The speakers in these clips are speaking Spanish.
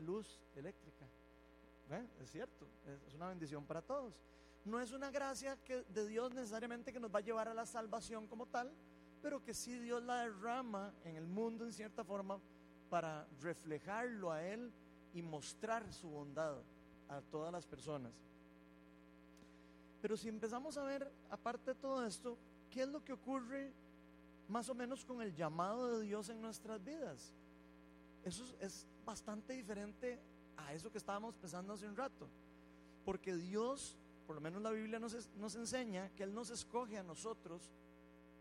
luz eléctrica. Es cierto, es una bendición para todos. No es una gracia que, de Dios necesariamente que nos va a llevar a la salvación como tal, pero que sí Dios la derrama en el mundo en cierta forma para reflejarlo a Él y mostrar su bondad a todas las personas. Pero si empezamos a ver, aparte de todo esto, ¿qué es lo que ocurre más o menos con el llamado de Dios en nuestras vidas? Eso es, bastante diferente a eso que estábamos pensando hace un rato. Porque Dios, por lo menos la Biblia nos, nos enseña que Él nos escoge a nosotros,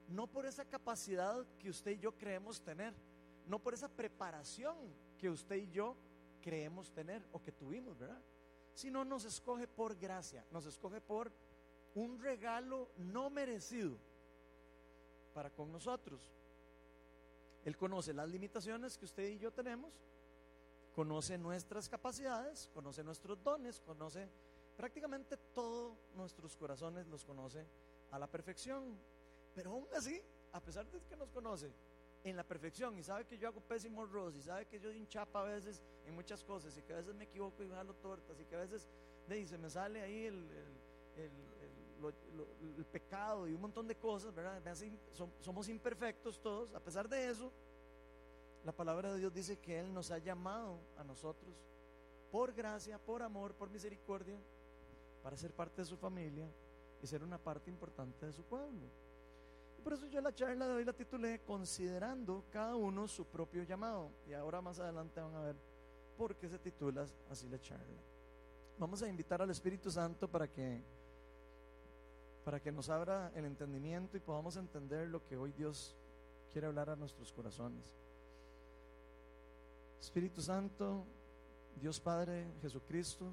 no por esa capacidad que usted y yo creemos tener, no por esa preparación que usted y yo creemos tener o que tuvimos, ¿verdad? Sino nos escoge por gracia, nos escoge por un regalo no merecido para con nosotros. Él conoce las limitaciones que usted y yo tenemos, conoce nuestras capacidades, conoce nuestros dones, conoce prácticamente todos nuestros corazones, los conoce a la perfección. Pero aún así, a pesar de que nos conoce en la perfección y sabe que yo hago pésimo arroz y sabe que yo doy un chapa a veces en muchas cosas y que a veces me equivoco y jalo tortas y que a veces dice, me sale ahí el, el, pecado y un montón de cosas, ¿verdad? Somos imperfectos todos. A pesar de eso, la palabra de Dios dice que Él nos ha llamado a nosotros por gracia, por amor, por misericordia, para ser parte de su familia y ser una parte importante de su pueblo. Y por eso yo la charla de hoy la titulé Considerando cada uno su propio llamado. Y ahora más adelante van a ver por qué se titula así la charla. Vamos a invitar al Espíritu Santo para que para que nos abra el entendimiento y podamos entender lo que hoy Dios quiere hablar a nuestros corazones. Espíritu Santo, Dios Padre, Jesucristo,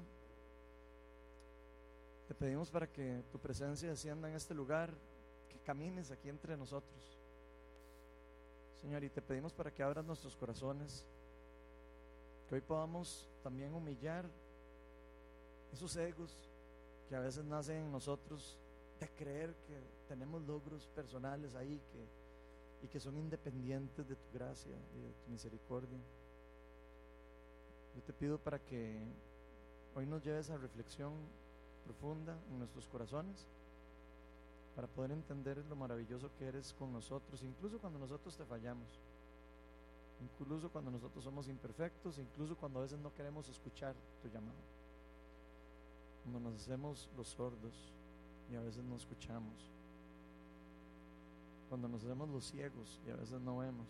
te pedimos para que tu presencia descienda en este lugar, que camines aquí entre nosotros. Señor, y te pedimos para que abras nuestros corazones, que hoy podamos también humillar esos egos que a veces nacen en nosotros de creer que tenemos logros personales ahí que, y que son independientes de tu gracia y de tu misericordia. Yo te pido para que hoy nos lleves a reflexión profunda en nuestros corazones para poder entender lo maravilloso que eres con nosotros, incluso cuando nosotros te fallamos, incluso cuando nosotros somos imperfectos, incluso cuando a veces no queremos escuchar tu llamado, cuando nos hacemos los sordos y a veces no escuchamos. Cuando nos hacemos los ciegos y a veces no vemos.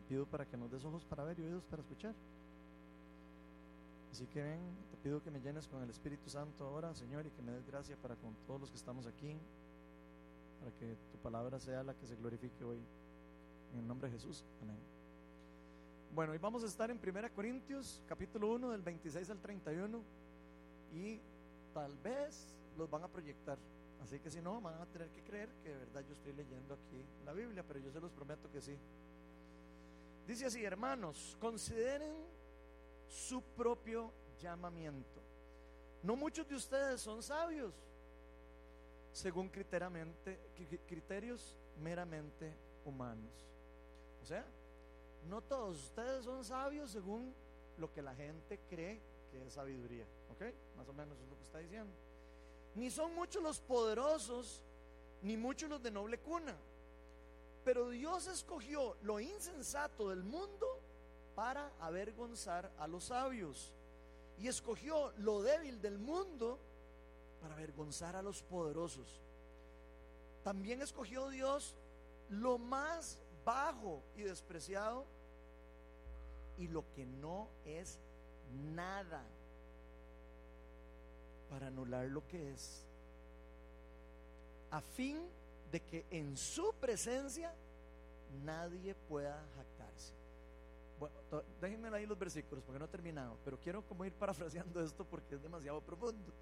Te pido para que nos des ojos para ver y oídos para escuchar. Así que ven, te pido que me llenes con el Espíritu Santo ahora, Señor, y que me des gracia para con todos los que estamos aquí, para que tu palabra sea la que se glorifique hoy. En el nombre de Jesús. Amén. Bueno, hoy vamos a estar en 1 Corintios, capítulo 1, del 26 al 31, y tal vez los van a proyectar. Así que si no, van a tener que creer que de verdad yo estoy leyendo aquí la Biblia, pero yo se los prometo que sí. Dice así, hermanos, consideren su propio llamamiento. No muchos de ustedes son sabios, según criterios meramente humanos. O sea, no todos ustedes son sabios según lo que la gente cree que es sabiduría. ¿Ok? Más o menos es lo que está diciendo. Ni son muchos los poderosos, ni muchos los de noble cuna. Pero Dios escogió lo insensato del mundo para avergonzar a los sabios. Y escogió lo débil del mundo para avergonzar a los poderosos. También escogió Dios lo más bajo y despreciado y lo que no es nada para anular lo que es, a fin de que en su presencia nadie pueda jactarse. Bueno, déjenme ahí los versículos porque no he terminado, pero quiero como ir parafraseando esto porque es demasiado profundo.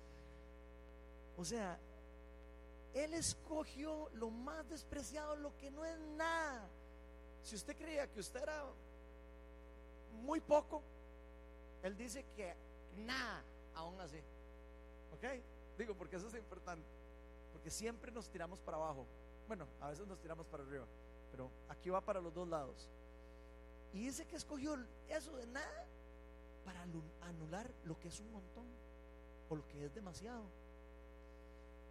O sea, Él escogió lo más despreciado, lo que no es nada. Si usted creía que usted era muy poco, él dice que nada, aún así. ¿Ok? Digo, porque eso es importante. Porque siempre nos tiramos para abajo. Bueno, a veces nos tiramos para arriba. Pero aquí va para los dos lados. Y dice que escogió eso de nada anular lo que es un montón o lo que es demasiado,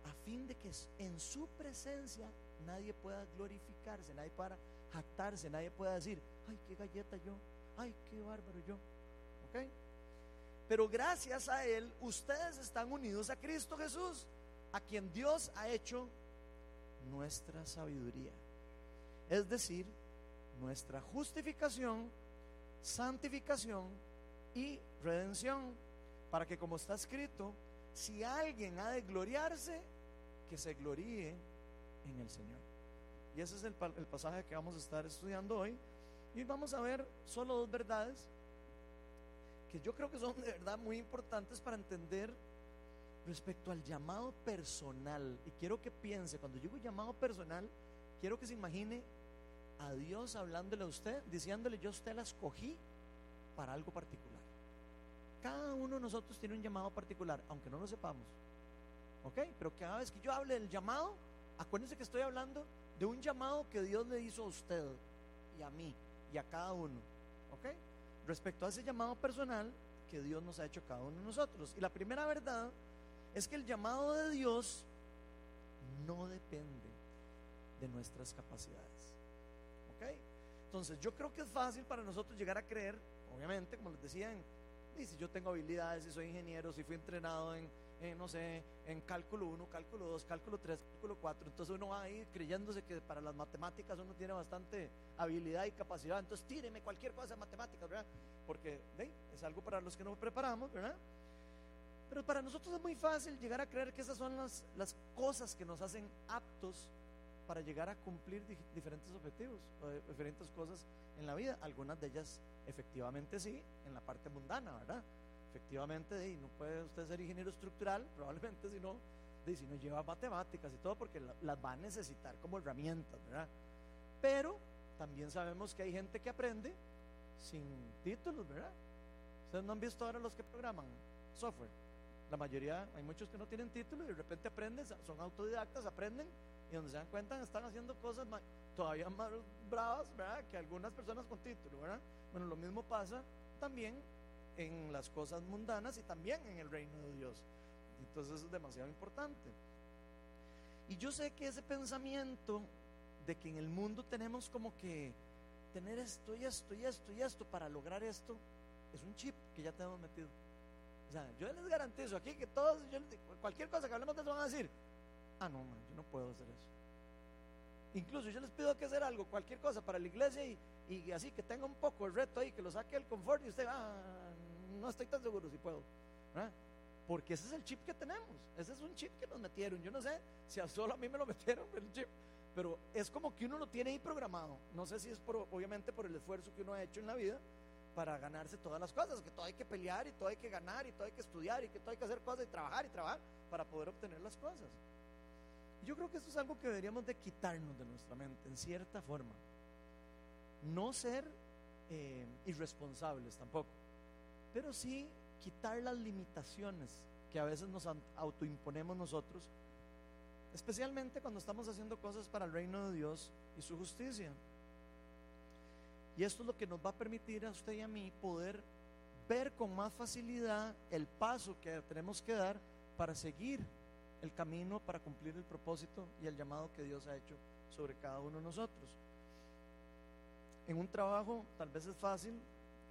a fin de que en su presencia nadie pueda glorificarse, nadie pueda jactarse, nadie pueda decir, ay, qué galleta yo, ay, qué bárbaro yo. ¿Ok? Pero gracias a Él, ustedes están unidos a Cristo Jesús, a quien Dios ha hecho nuestra sabiduría. Es decir, nuestra justificación, santificación y redención. Para que como está escrito, si alguien ha de gloriarse, que se gloríe en el Señor. Y ese es el, el pasaje que vamos a estar estudiando hoy. Y vamos a ver solo dos verdades que yo creo que son de verdad muy importantes para entender respecto al llamado personal. Y quiero que piense, cuando digo llamado personal, quiero que se imagine a Dios hablándole a usted, diciéndole, yo usted la escogí para algo particular. Cada uno de nosotros tiene un llamado particular, aunque no lo sepamos. ¿Ok? Pero cada vez que yo hable del llamado, acuérdense que estoy hablando de un llamado que Dios le hizo a usted y a mí y a cada uno. ¿Ok? Respecto a ese llamado personal que Dios nos ha hecho cada uno de nosotros. Y la primera verdad es que el llamado de Dios no depende de nuestras capacidades. ¿Ok? Entonces yo creo que es fácil para nosotros llegar a creer, obviamente, como les decía, y si yo tengo habilidades, si soy ingeniero, si fui entrenado en, no sé, en cálculo 1, cálculo 2, cálculo 3, cálculo 4, entonces uno va ahí creyéndose que para las matemáticas uno tiene bastante habilidad y capacidad, entonces tíreme cualquier cosa de matemáticas, ¿verdad? Porque es algo para los que nos preparamos, ¿verdad? Pero para nosotros es muy fácil llegar a creer que esas son las, las cosas que nos hacen aptos para llegar a cumplir diferentes objetivos, diferentes cosas en la vida. Algunas de ellas efectivamente sí, en la parte mundana, ¿verdad? Efectivamente, no puede usted ser ingeniero estructural, probablemente si no, si no lleva matemáticas y todo, porque las va a necesitar como herramientas, ¿verdad? Pero también sabemos que hay gente que aprende sin títulos, ¿verdad? Ustedes no han visto ahora los que programan software. La mayoría, hay muchos que no tienen título y de repente aprenden, son autodidactas, aprenden y donde se dan cuenta están haciendo cosas todavía más bravas, ¿verdad? Que algunas personas con título, ¿verdad? Bueno, lo mismo pasa también en las cosas mundanas y también en el reino de Dios. Entonces es demasiado importante. Y yo sé que ese pensamiento de que en el mundo tenemos como que tener esto y esto y esto y esto para lograr esto, es un chip que ya tenemos metido. O sea, yo les garantizo aquí que todos, cualquier cosa que hablemos de eso van a decir, ah, no, man, yo no puedo hacer eso. Incluso yo les pido que hacer algo, cualquier cosa para la iglesia y, y así que tenga un poco el reto ahí, que lo saque el confort y usted, ah, no estoy tan seguro si puedo. Porque ese es el chip que tenemos, ese es un chip que nos metieron. Yo no sé si a solo a mí me lo metieron el chip, pero es como que uno lo tiene ahí programado. No sé si es por, obviamente por el esfuerzo que uno ha hecho en la vida para ganarse todas las cosas, que todo hay que pelear y todo hay que ganar y todo hay que estudiar y que todo hay que hacer cosas y trabajar y trabajar para poder obtener las cosas. Yo creo que esto es algo que deberíamos de quitarnos de nuestra mente, en cierta forma. No ser eh, irresponsables tampoco, pero sí quitar las limitaciones que a veces nos autoimponemos nosotros, especialmente cuando estamos haciendo cosas para el reino de Dios y su justicia. Y esto es lo que nos va a permitir a usted y a mí poder ver con más facilidad el paso que tenemos que dar para seguir el camino para cumplir el propósito y el llamado que Dios ha hecho sobre cada uno de nosotros. En un trabajo tal vez es fácil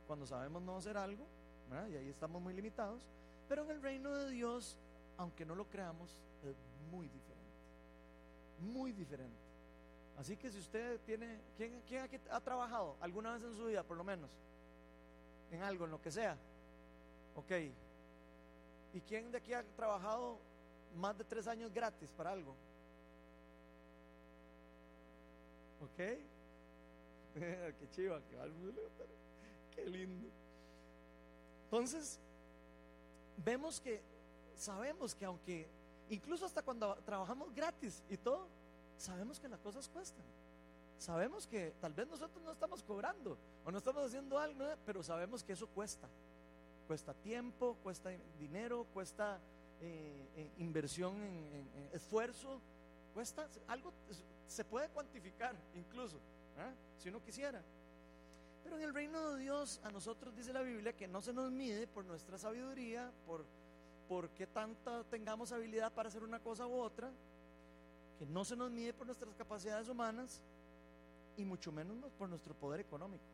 cuando sabemos no hacer algo, y ahí estamos muy limitados, pero en el reino de Dios, aunque no lo creamos, es muy diferente, muy diferente. Así que si usted tiene, ¿quién, aquí ha trabajado alguna vez en su vida, por lo menos? En algo, en lo que sea. Ok. ¿Y quién de aquí ha trabajado más de tres años gratis para algo. ¿Ok? qué chiva, qué lindo. Entonces, vemos que sabemos que aunque, incluso hasta cuando trabajamos gratis y todo, sabemos que las cosas cuestan. Sabemos que tal vez nosotros no estamos cobrando o no estamos haciendo algo, pero sabemos que eso cuesta. Cuesta tiempo, cuesta dinero, cuesta eh, eh, inversión en, esfuerzo, algo, se puede cuantificar incluso, si uno quisiera. Pero en el reino de Dios, a nosotros dice la Biblia que no se nos mide por nuestra sabiduría, por, por qué tanta tengamos habilidad para hacer una cosa u otra, que no se nos mide por nuestras capacidades humanas y mucho menos por nuestro poder económico.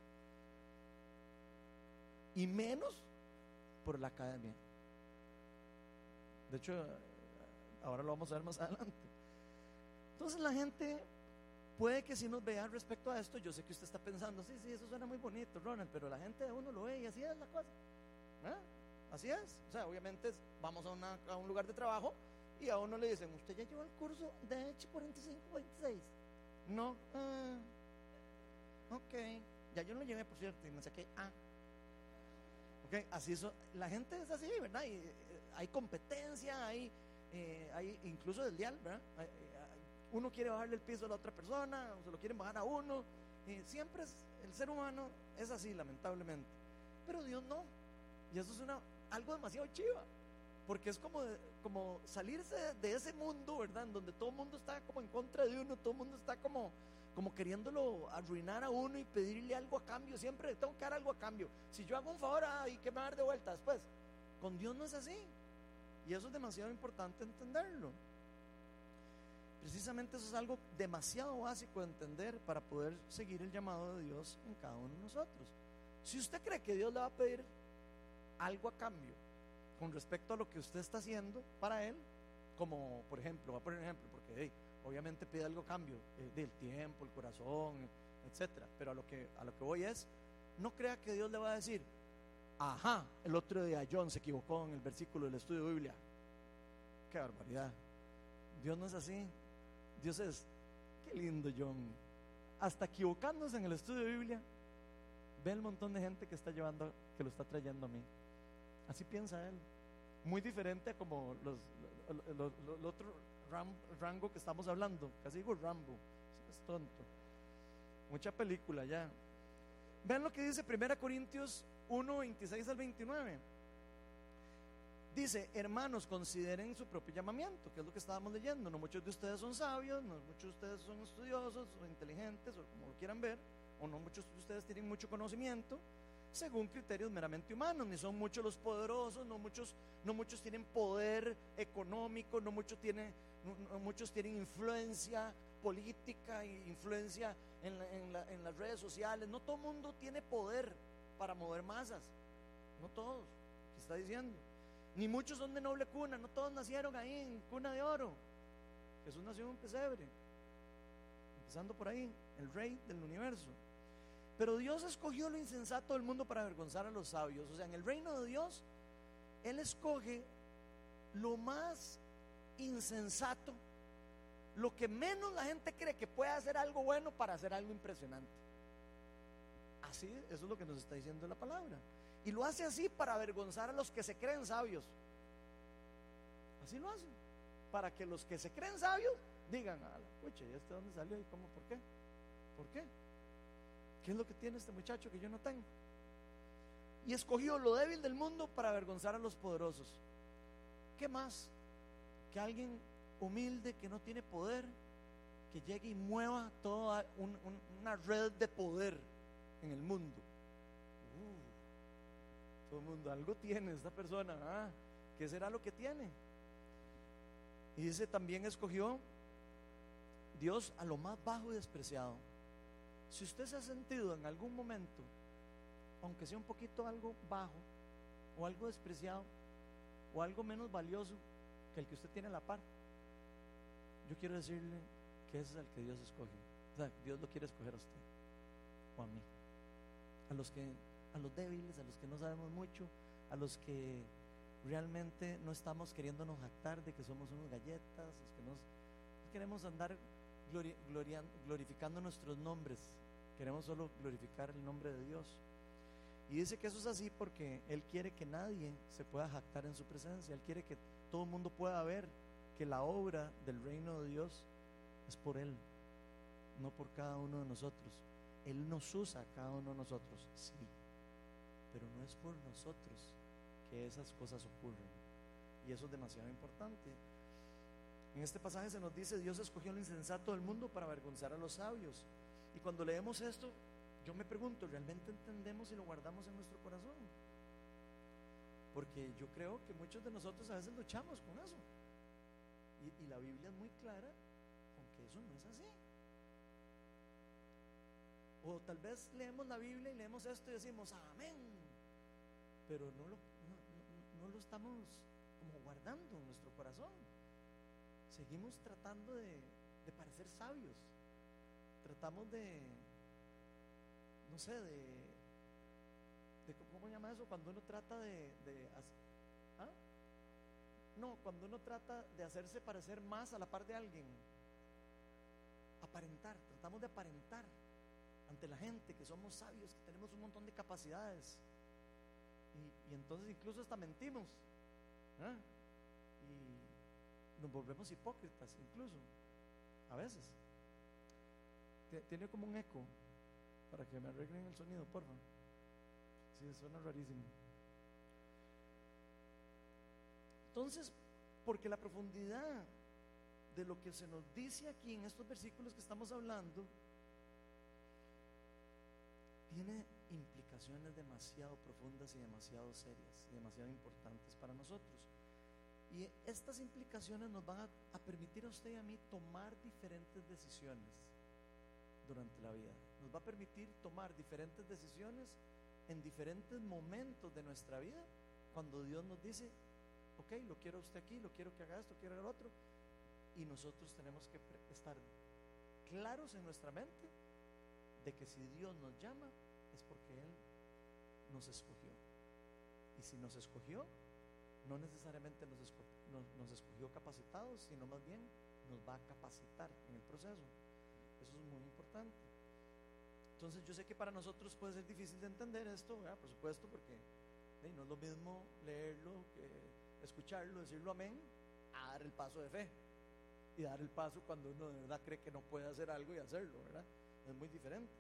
Y menos por la academia. De hecho, ahora lo vamos a ver más adelante. Entonces la gente puede que si nos vea respecto a esto, yo sé que usted está pensando, sí, sí, eso suena muy bonito, Ronald, pero la gente de uno lo ve y así es la cosa. ¿Ah? Así es. O sea, obviamente vamos a, un lugar de trabajo y a uno le dicen, ¿usted ya llevó el curso de H4526? No. Ah, ok. Ya yo lo llevé, por cierto, y no sé qué. Ah. Ok, así eso. La gente es así, ¿verdad? Y, eh, hay competencia, hay, eh, hay incluso ¿verdad? uno quiere bajarle el piso a la otra persona, o se lo quieren bajar a uno. Y siempre es, el ser humano es así, lamentablemente. Pero Dios no. Y eso es una, algo demasiado chiva. Porque es como, como salirse de ese mundo, ¿verdad? En donde todo el mundo está como en contra de uno, todo el mundo está como, como queriéndolo arruinar a uno y pedirle algo a cambio. Siempre tengo que dar algo a cambio. Si yo hago un favor, ¿y qué me va a dar de vuelta después? Con Dios no es así. Y eso es demasiado importante entenderlo. Precisamente eso es algo demasiado básico de entender para poder seguir el llamado de Dios en cada uno de nosotros. Si usted cree que Dios le va a pedir algo a cambio con respecto a lo que usted está haciendo para Él, como por ejemplo, voy a poner un ejemplo, porque obviamente pide algo cambio eh, del tiempo, el corazón, etcétera, pero a lo, que, a lo que voy es, no crea que Dios le va a decir, ajá, el otro día John se equivocó en el versículo del estudio de Biblia. Qué barbaridad. Dios no es así. Dios es, qué lindo John. Hasta equivocándose en el estudio de Biblia, ve el montón de gente que está llevando, que lo está trayendo a mí. Así piensa él. Muy diferente a como los, el otro rango que estamos hablando. Casi digo Rambo. Es tonto. Mucha película ya. Vean lo que dice 1 Corintios 1, 26 al 29. Dice, hermanos, consideren su propio llamamiento, que es lo que estábamos leyendo. No muchos de ustedes son sabios, no muchos de ustedes son estudiosos inteligentes, o como lo quieran ver, o no muchos de ustedes tienen mucho conocimiento, según criterios meramente humanos. Ni son muchos los poderosos, no muchos, no muchos tienen poder económico, no muchos tienen, muchos tienen influencia política e influencia en, en las redes sociales. No todo mundo tiene poder para mover masas. No todos, ¿qué está diciendo? Ni muchos son de noble cuna, no todos nacieron ahí en cuna de oro. Jesús nació en un pesebre, empezando por ahí, el rey del universo. Pero Dios escogió lo insensato del mundo para avergonzar a los sabios. O sea, en el reino de Dios, Él escoge lo más insensato, lo que menos la gente cree que puede hacer algo bueno para hacer algo impresionante. Así, eso es lo que nos está diciendo la palabra. Y lo hace así para avergonzar a los que se creen sabios. Así lo hace. Para que los que se creen sabios digan, pucha, ¿y este dónde salió? ¿Y cómo? ¿Por qué? ¿Por qué? ¿Qué es lo que tiene este muchacho que yo no tengo? Y escogió lo débil del mundo para avergonzar a los poderosos. ¿Qué más? Que alguien humilde que no tiene poder, que llegue y mueva toda una red de poder en el mundo todo el mundo, algo tiene esta persona. Ah, ¿Qué será lo que tiene? Y dice, también escogió Dios a lo más bajo y despreciado. Si usted se ha sentido en algún momento, aunque sea un poquito algo bajo, o algo despreciado, o algo menos valioso que el que usted tiene a la par, yo quiero decirle que ese es el que Dios escoge. O sea, Dios lo quiere escoger a usted o a mí. A los que a los débiles, a los que no sabemos mucho, a los que realmente no estamos queriéndonos jactar de que somos unos galletas, los que nos, queremos andar glorificando nuestros nombres, queremos solo glorificar el nombre de Dios. Y dice que eso es así porque Él quiere que nadie se pueda jactar en su presencia, Él quiere que todo el mundo pueda ver que la obra del reino de Dios es por Él, no por cada uno de nosotros. Él nos usa cada uno de nosotros, sí pero no es por nosotros que esas cosas ocurren. Y eso es demasiado importante. En este pasaje se nos dice, Dios escogió lo insensato del mundo para avergonzar a los sabios. Y cuando leemos esto, yo me pregunto, ¿realmente entendemos y lo guardamos en nuestro corazón? Porque yo creo que muchos de nosotros a veces luchamos con eso. Y, la Biblia es muy clara con que eso no es así. O tal vez leemos la Biblia y leemos esto y decimos, amén. Pero no lo, no, lo estamos como guardando en nuestro corazón. Seguimos tratando de parecer sabios. Tratamos de, no sé, de, ¿cómo se llama eso? Cuando uno trata de, de ¿ah? no, cuando uno trata de hacerse parecer más a la par de alguien, aparentar, tratamos de aparentar ante la gente que somos sabios, que tenemos un montón de capacidades. Y, entonces incluso hasta mentimos. ¿ah? Y nos volvemos hipócritas incluso, a veces. Tiene como un eco para que me arreglen el sonido, por favor. Sí, suena rarísimo. Entonces, porque la profundidad de lo que se nos dice aquí en estos versículos que estamos hablando tiene implicaciones demasiado profundas y demasiado serias y demasiado importantes para nosotros. Y estas implicaciones nos van a, a, permitir a usted y a mí tomar diferentes decisiones durante la vida. Nos va a permitir tomar diferentes decisiones en diferentes momentos de nuestra vida cuando Dios nos dice, ok, lo quiero usted aquí, lo quiero que haga esto, quiero el otro. Y nosotros tenemos que estar claros en nuestra mente de que si Dios nos llama es porque Él nos escogió. Y si nos escogió, no necesariamente nos, escogió, capacitados, sino más bien nos va a capacitar en el proceso. Eso es muy importante. Entonces yo sé que para nosotros puede ser difícil de entender esto, por supuesto, porque no es lo mismo leerlo escucharlo, decirlo amén, a dar el paso de fe. Y dar el paso cuando uno de verdad cree que no puede hacer algo y hacerlo, ¿verdad? Es muy diferente.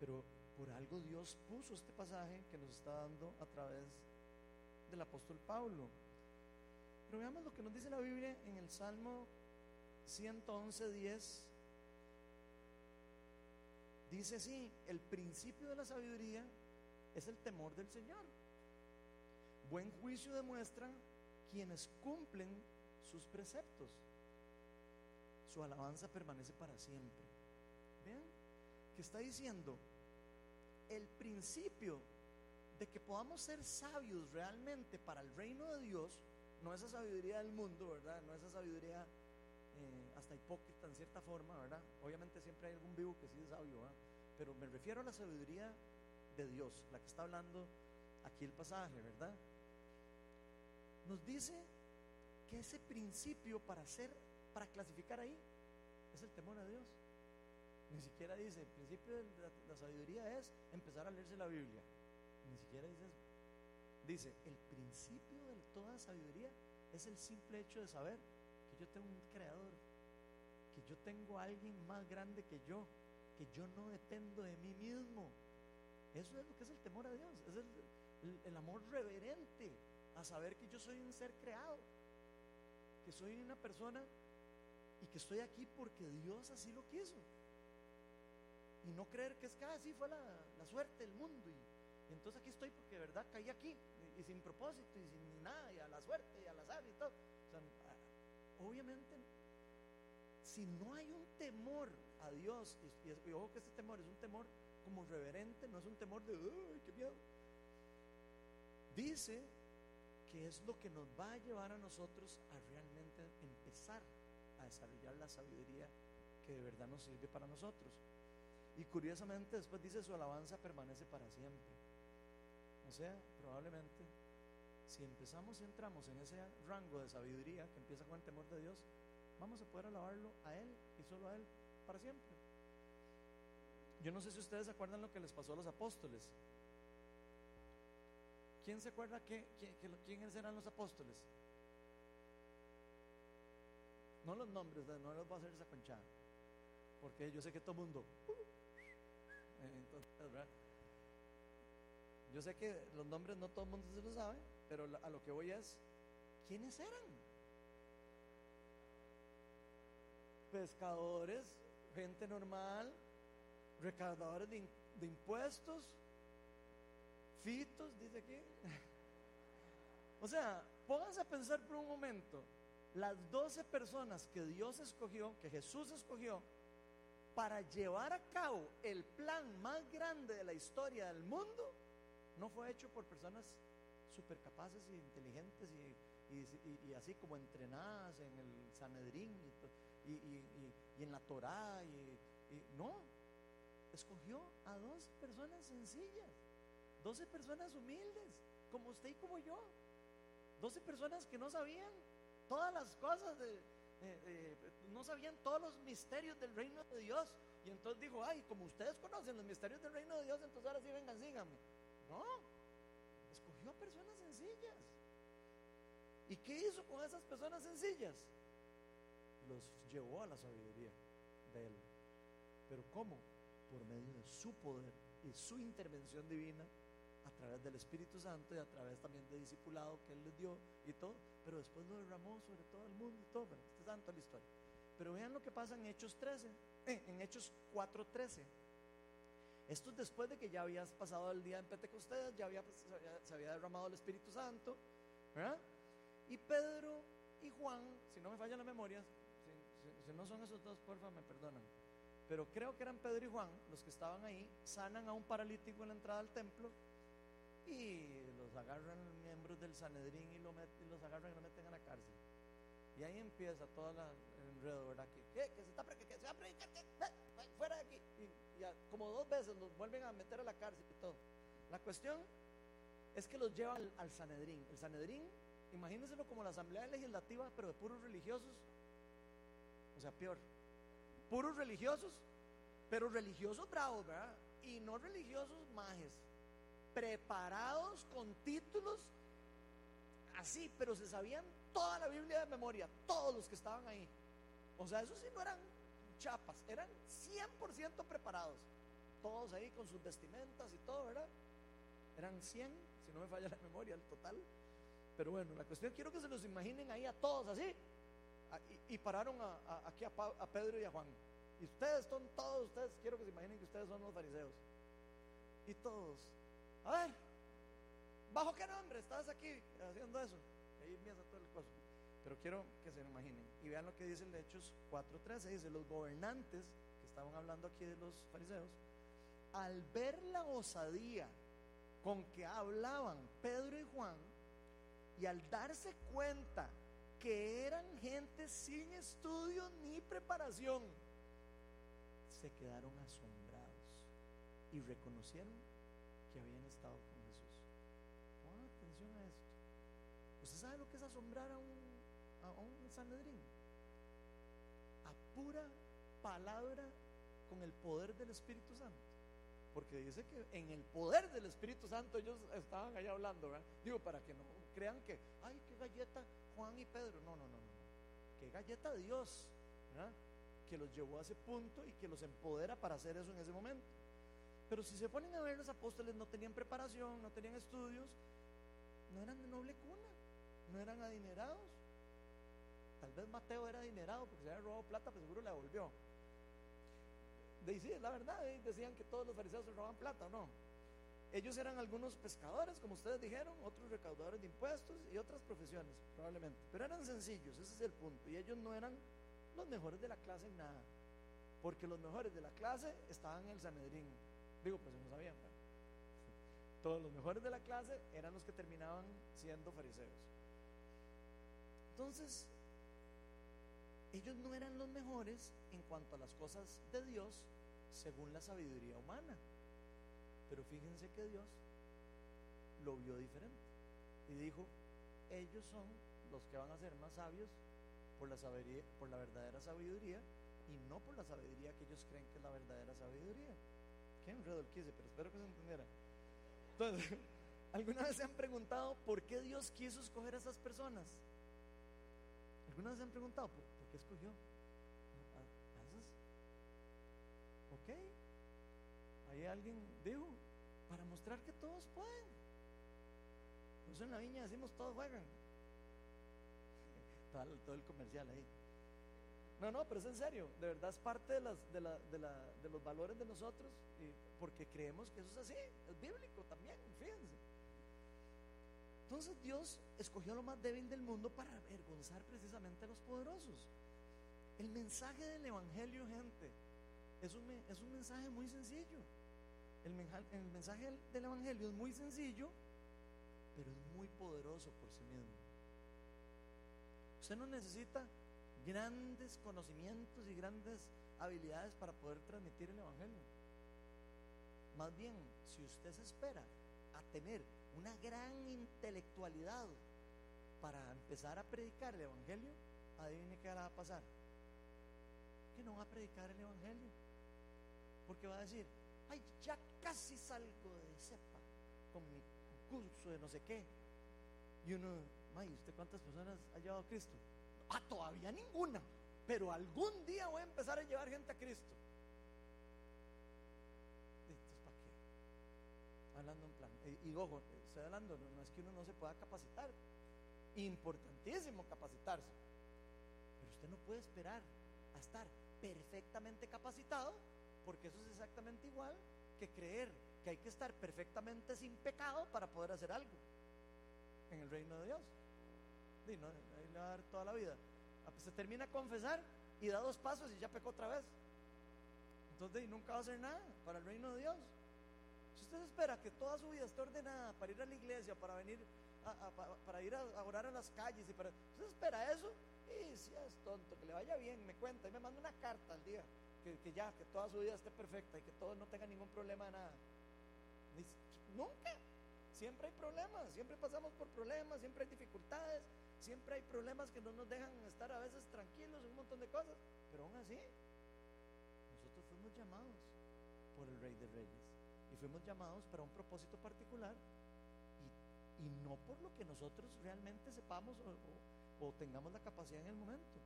Pero por algo Dios puso este pasaje que nos está dando a través del apóstol Pablo. Pero veamos lo que nos dice la Biblia en el Salmo 111, 10. Dice así, el principio de la sabiduría es el temor del Señor. Buen juicio demuestran quienes cumplen sus preceptos. Su alabanza permanece para siempre. Vean que está diciendo el principio de que podamos ser sabios realmente para el reino de Dios, no esa sabiduría del mundo, ¿verdad? No esa sabiduría eh, hasta hipócrita en cierta forma, ¿verdad? Obviamente siempre hay algún vivo que sí es sabio, ¿verdad? Pero me refiero a la sabiduría de Dios, la que está hablando aquí el pasaje, ¿verdad? Nos dice que ese principio para hacer, para clasificar ahí, es el temor a Dios. Ni siquiera dice, el principio de la, sabiduría es empezar a leerse la Biblia. Ni siquiera dice eso. Dice, el principio de toda sabiduría es el simple hecho de saber yo tengo un creador, que yo tengo a alguien más grande que yo, que yo no dependo de mí mismo. Eso es lo que es el temor a Dios, es el, amor reverente a saber que yo soy un ser creado, que soy una persona y que estoy aquí porque Dios así lo quiso y no creer que es que así ah, fue la, suerte del mundo. Y, entonces aquí estoy porque de verdad caí aquí y, sin propósito y sin nada, y a la suerte y al azar y todo. Obviamente, si no hay un temor a Dios, y, ojo que este temor es un temor como reverente, no es un temor de, ¡ay, qué miedo! Dice que es lo que nos va a llevar a nosotros a realmente empezar a desarrollar la sabiduría que de verdad nos sirve para nosotros. Y curiosamente después dice su alabanza permanece para siempre. O sea, probablemente si empezamos y entramos en ese rango de sabiduría que empieza con el temor de Dios, vamos a poder alabarlo a Él y solo a Él para siempre. Yo no sé si ustedes se acuerdan lo que les pasó a los apóstoles. ¿Quién se acuerda que, quiénes eran los apóstoles? No los nombres, no los voy a hacer esa conchada. Porque yo sé que todo mundo. Yo sé que los nombres no todo el mundo se lo sabe, pero a lo que voy es, ¿quiénes eran? Pescadores, gente normal, recaudadores de, de impuestos, fitos, dice aquí. O sea, pónganse a pensar por un momento, las doce personas que Dios escogió, que Jesús escogió, para llevar a cabo el plan más grande de la historia del mundo, no fue hecho por personas súper capaces e inteligentes y, así como entrenadas en el Sanedrín y, en la Torá. Y, no, escogió a dos personas sencillas, doce personas humildes, como usted y como yo. Doce personas que no sabían todas las cosas, de, no sabían todos los misterios del reino de Dios. Y entonces dijo, ay, como ustedes conocen los misterios del reino de Dios, entonces ahora sí vengan, síganme. No, escogió a personas sencillas. ¿Y qué hizo con esas personas sencillas? Los llevó a la sabiduría de Él. ¿Pero cómo? Por medio de su poder y su intervención divina a través del Espíritu Santo y a través también de discipulado que Él les dio y todo, pero después lo derramó sobre todo el mundo y todo. Bueno, este es la historia. Pero vean lo que pasa en Hechos 13, eh, en Hechos 4:13. Esto es después de que ya habías pasado el día en Pentecostés, ya había, se, había, derramado el Espíritu Santo, ¿verdad? Y Pedro y Juan, si no me falla la memoria, si, no son esos dos, porfa, me perdonan. Pero creo que eran Pedro y Juan los que estaban ahí, sanan a un paralítico en la entrada del templo y los agarran miembros del Sanedrín y, lo y los agarran y lo meten a la cárcel. Y ahí empieza todo el enredo, ¿verdad? Que, se, está, que se va fuera de aquí. Y, como dos veces los vuelven a meter a la cárcel y todo. La cuestión es que los llevan al, Sanedrín. El Sanedrín, imagínenselo como la Asamblea Legislativa, pero de puros religiosos. O sea, peor. Puros religiosos, pero religiosos bravos, ¿verdad? Y no religiosos majes preparados con títulos así, pero se sabían toda la Biblia de memoria, todos los que estaban ahí. O sea, esos sí no eran chapas, eran 100% preparados. Todos ahí con sus vestimentas y todo, ¿verdad? Eran 100, si no me falla la memoria, el total. Pero bueno, la cuestión quiero que se los imaginen ahí a todos así. Y, pararon aquí a, a Pedro y a Juan. Y ustedes son todos, ustedes, quiero que se imaginen que ustedes son los fariseos. Y todos, a ver, ¿bajo qué nombre estás aquí haciendo eso? Ahí empieza todo el cosa. Pero quiero que se lo imaginen. Y vean lo que dice el Hechos 4.13. Dice, los gobernantes, que estaban hablando aquí de los fariseos, al ver la osadía con que hablaban Pedro y Juan, y al darse cuenta que eran gente sin estudio ni preparación, se quedaron asombrados y reconocieron que habían estado con Jesús. Pongan atención a esto. ¿Usted sabe lo que es asombrar a un, un Sanedrín? A pura palabra con el poder del Espíritu Santo. Porque dice que en el poder del Espíritu Santo ellos estaban allá hablando. Digo, para que no crean que, ay, qué galleta Juan y Pedro. No, no, no, no. Qué galleta Dios. Que los llevó a ese punto y que los empodera para hacer eso en ese momento. Pero si se ponen a ver, los apóstoles no tenían preparación, no tenían estudios, no eran de noble cuna, no eran adinerados. Tal vez Mateo era adinerado porque se había robado plata, pero seguro la devolvió. De sí, es la verdad, decían que todos los fariseos se robaban plata, ¿o no? Ellos eran algunos pescadores, como ustedes dijeron, otros recaudadores de impuestos y otras profesiones, probablemente. Pero eran sencillos, ese es el punto. Y ellos no eran los mejores de la clase en nada. Porque los mejores de la clase estaban en el Sanedrín. Digo, pues no sabían. Todos los mejores de la clase eran los que terminaban siendo fariseos. Entonces, ellos no eran los mejores en cuanto a las cosas de Dios según la sabiduría humana. Pero fíjense que Dios lo vio diferente y dijo, ellos son los que van a ser más sabios por la, sabiduría, por la verdadera sabiduría y no por la sabiduría que ellos creen que es la verdadera sabiduría. Qué enredo el quise, pero espero que se entendiera. Entonces, ¿alguna vez se han preguntado por qué Dios quiso escoger a esas personas? ¿Alguna vez se han preguntado por, qué escogió a, esas? Ok. Ahí alguien dijo, para mostrar que todos pueden. Por eso en la viña decimos todos juegan. Todo, el comercial ahí. No, no, pero es en serio. De verdad es parte de, los valores de nosotros. Porque creemos que eso es así. Es bíblico también, fíjense. Entonces Dios escogió lo más débil del mundo para avergonzar precisamente a los poderosos. El mensaje del Evangelio, gente, es un, es un mensaje muy sencillo. El, el mensaje del Evangelio es muy sencillo, pero es muy poderoso por sí mismo. Usted no necesita grandes conocimientos y grandes habilidades para poder transmitir el Evangelio. Más bien, si usted se espera a tener una gran intelectualidad para empezar a predicar el Evangelio, adivine qué va a pasar. Que no va a predicar el Evangelio. Porque va a decir, ay, ya casi salgo de cepa con mi curso de no sé qué. Y uno, ay, ¿usted cuántas personas ha llevado a Cristo? Ah, todavía ninguna. Pero algún día voy a empezar a llevar gente a Cristo. Entonces, ¿para qué? Hablando en plan. Y, y ojo, estoy hablando, no, es que uno no se pueda capacitar. Importantísimo capacitarse. Pero usted no puede esperar a estar perfectamente capacitado, porque eso es exactamente igual que creer que hay que estar perfectamente sin pecado para poder hacer algo en el reino de Dios. Y no, ahí le va a dar toda la vida. Ah, pues se termina a confesar y da dos pasos y ya pecó otra vez. Entonces, nunca va a hacer nada para el reino de Dios. Si usted espera que toda su vida esté ordenada para ir a la iglesia, para venir, para ir a, orar a las calles, y para, usted espera eso, y si es tonto, que le vaya bien, me cuenta y me manda una carta al día, que, que ya, que toda su vida esté perfecta y que todo no tenga ningún problema de nada. Nunca. Siempre hay problemas, siempre pasamos por problemas, siempre hay dificultades, siempre hay problemas que no nos dejan estar a veces tranquilos en un montón de cosas. Pero aún así, nosotros fuimos llamados por el Rey de Reyes y fuimos llamados para un propósito particular y, y no por lo que nosotros realmente sepamos o, o tengamos la capacidad en el momento.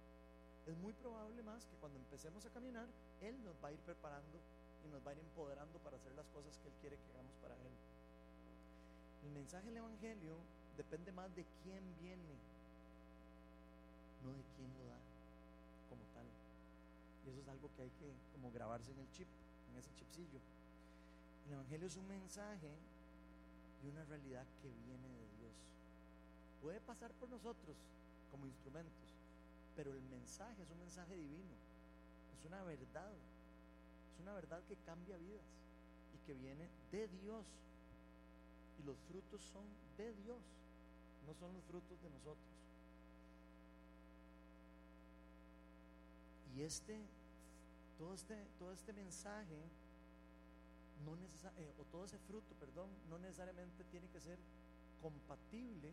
Es muy probable más que cuando empecemos a caminar, Él nos va a ir preparando y nos va a ir empoderando para hacer las cosas que Él quiere que hagamos para Él. El mensaje del Evangelio depende más de quién viene, no de quién lo da como tal. Y eso es algo que hay que como grabarse en el chip, en ese chipsillo. El Evangelio es un mensaje y una realidad que viene de Dios. Puede pasar por nosotros como instrumentos, pero el mensaje es un mensaje divino, es una verdad, es una verdad que cambia vidas y que viene de Dios. Y los frutos son de Dios, no son los frutos de nosotros. Y este, todo este, todo este mensaje, no eh, o todo ese fruto, perdón, no necesariamente tiene que ser compatible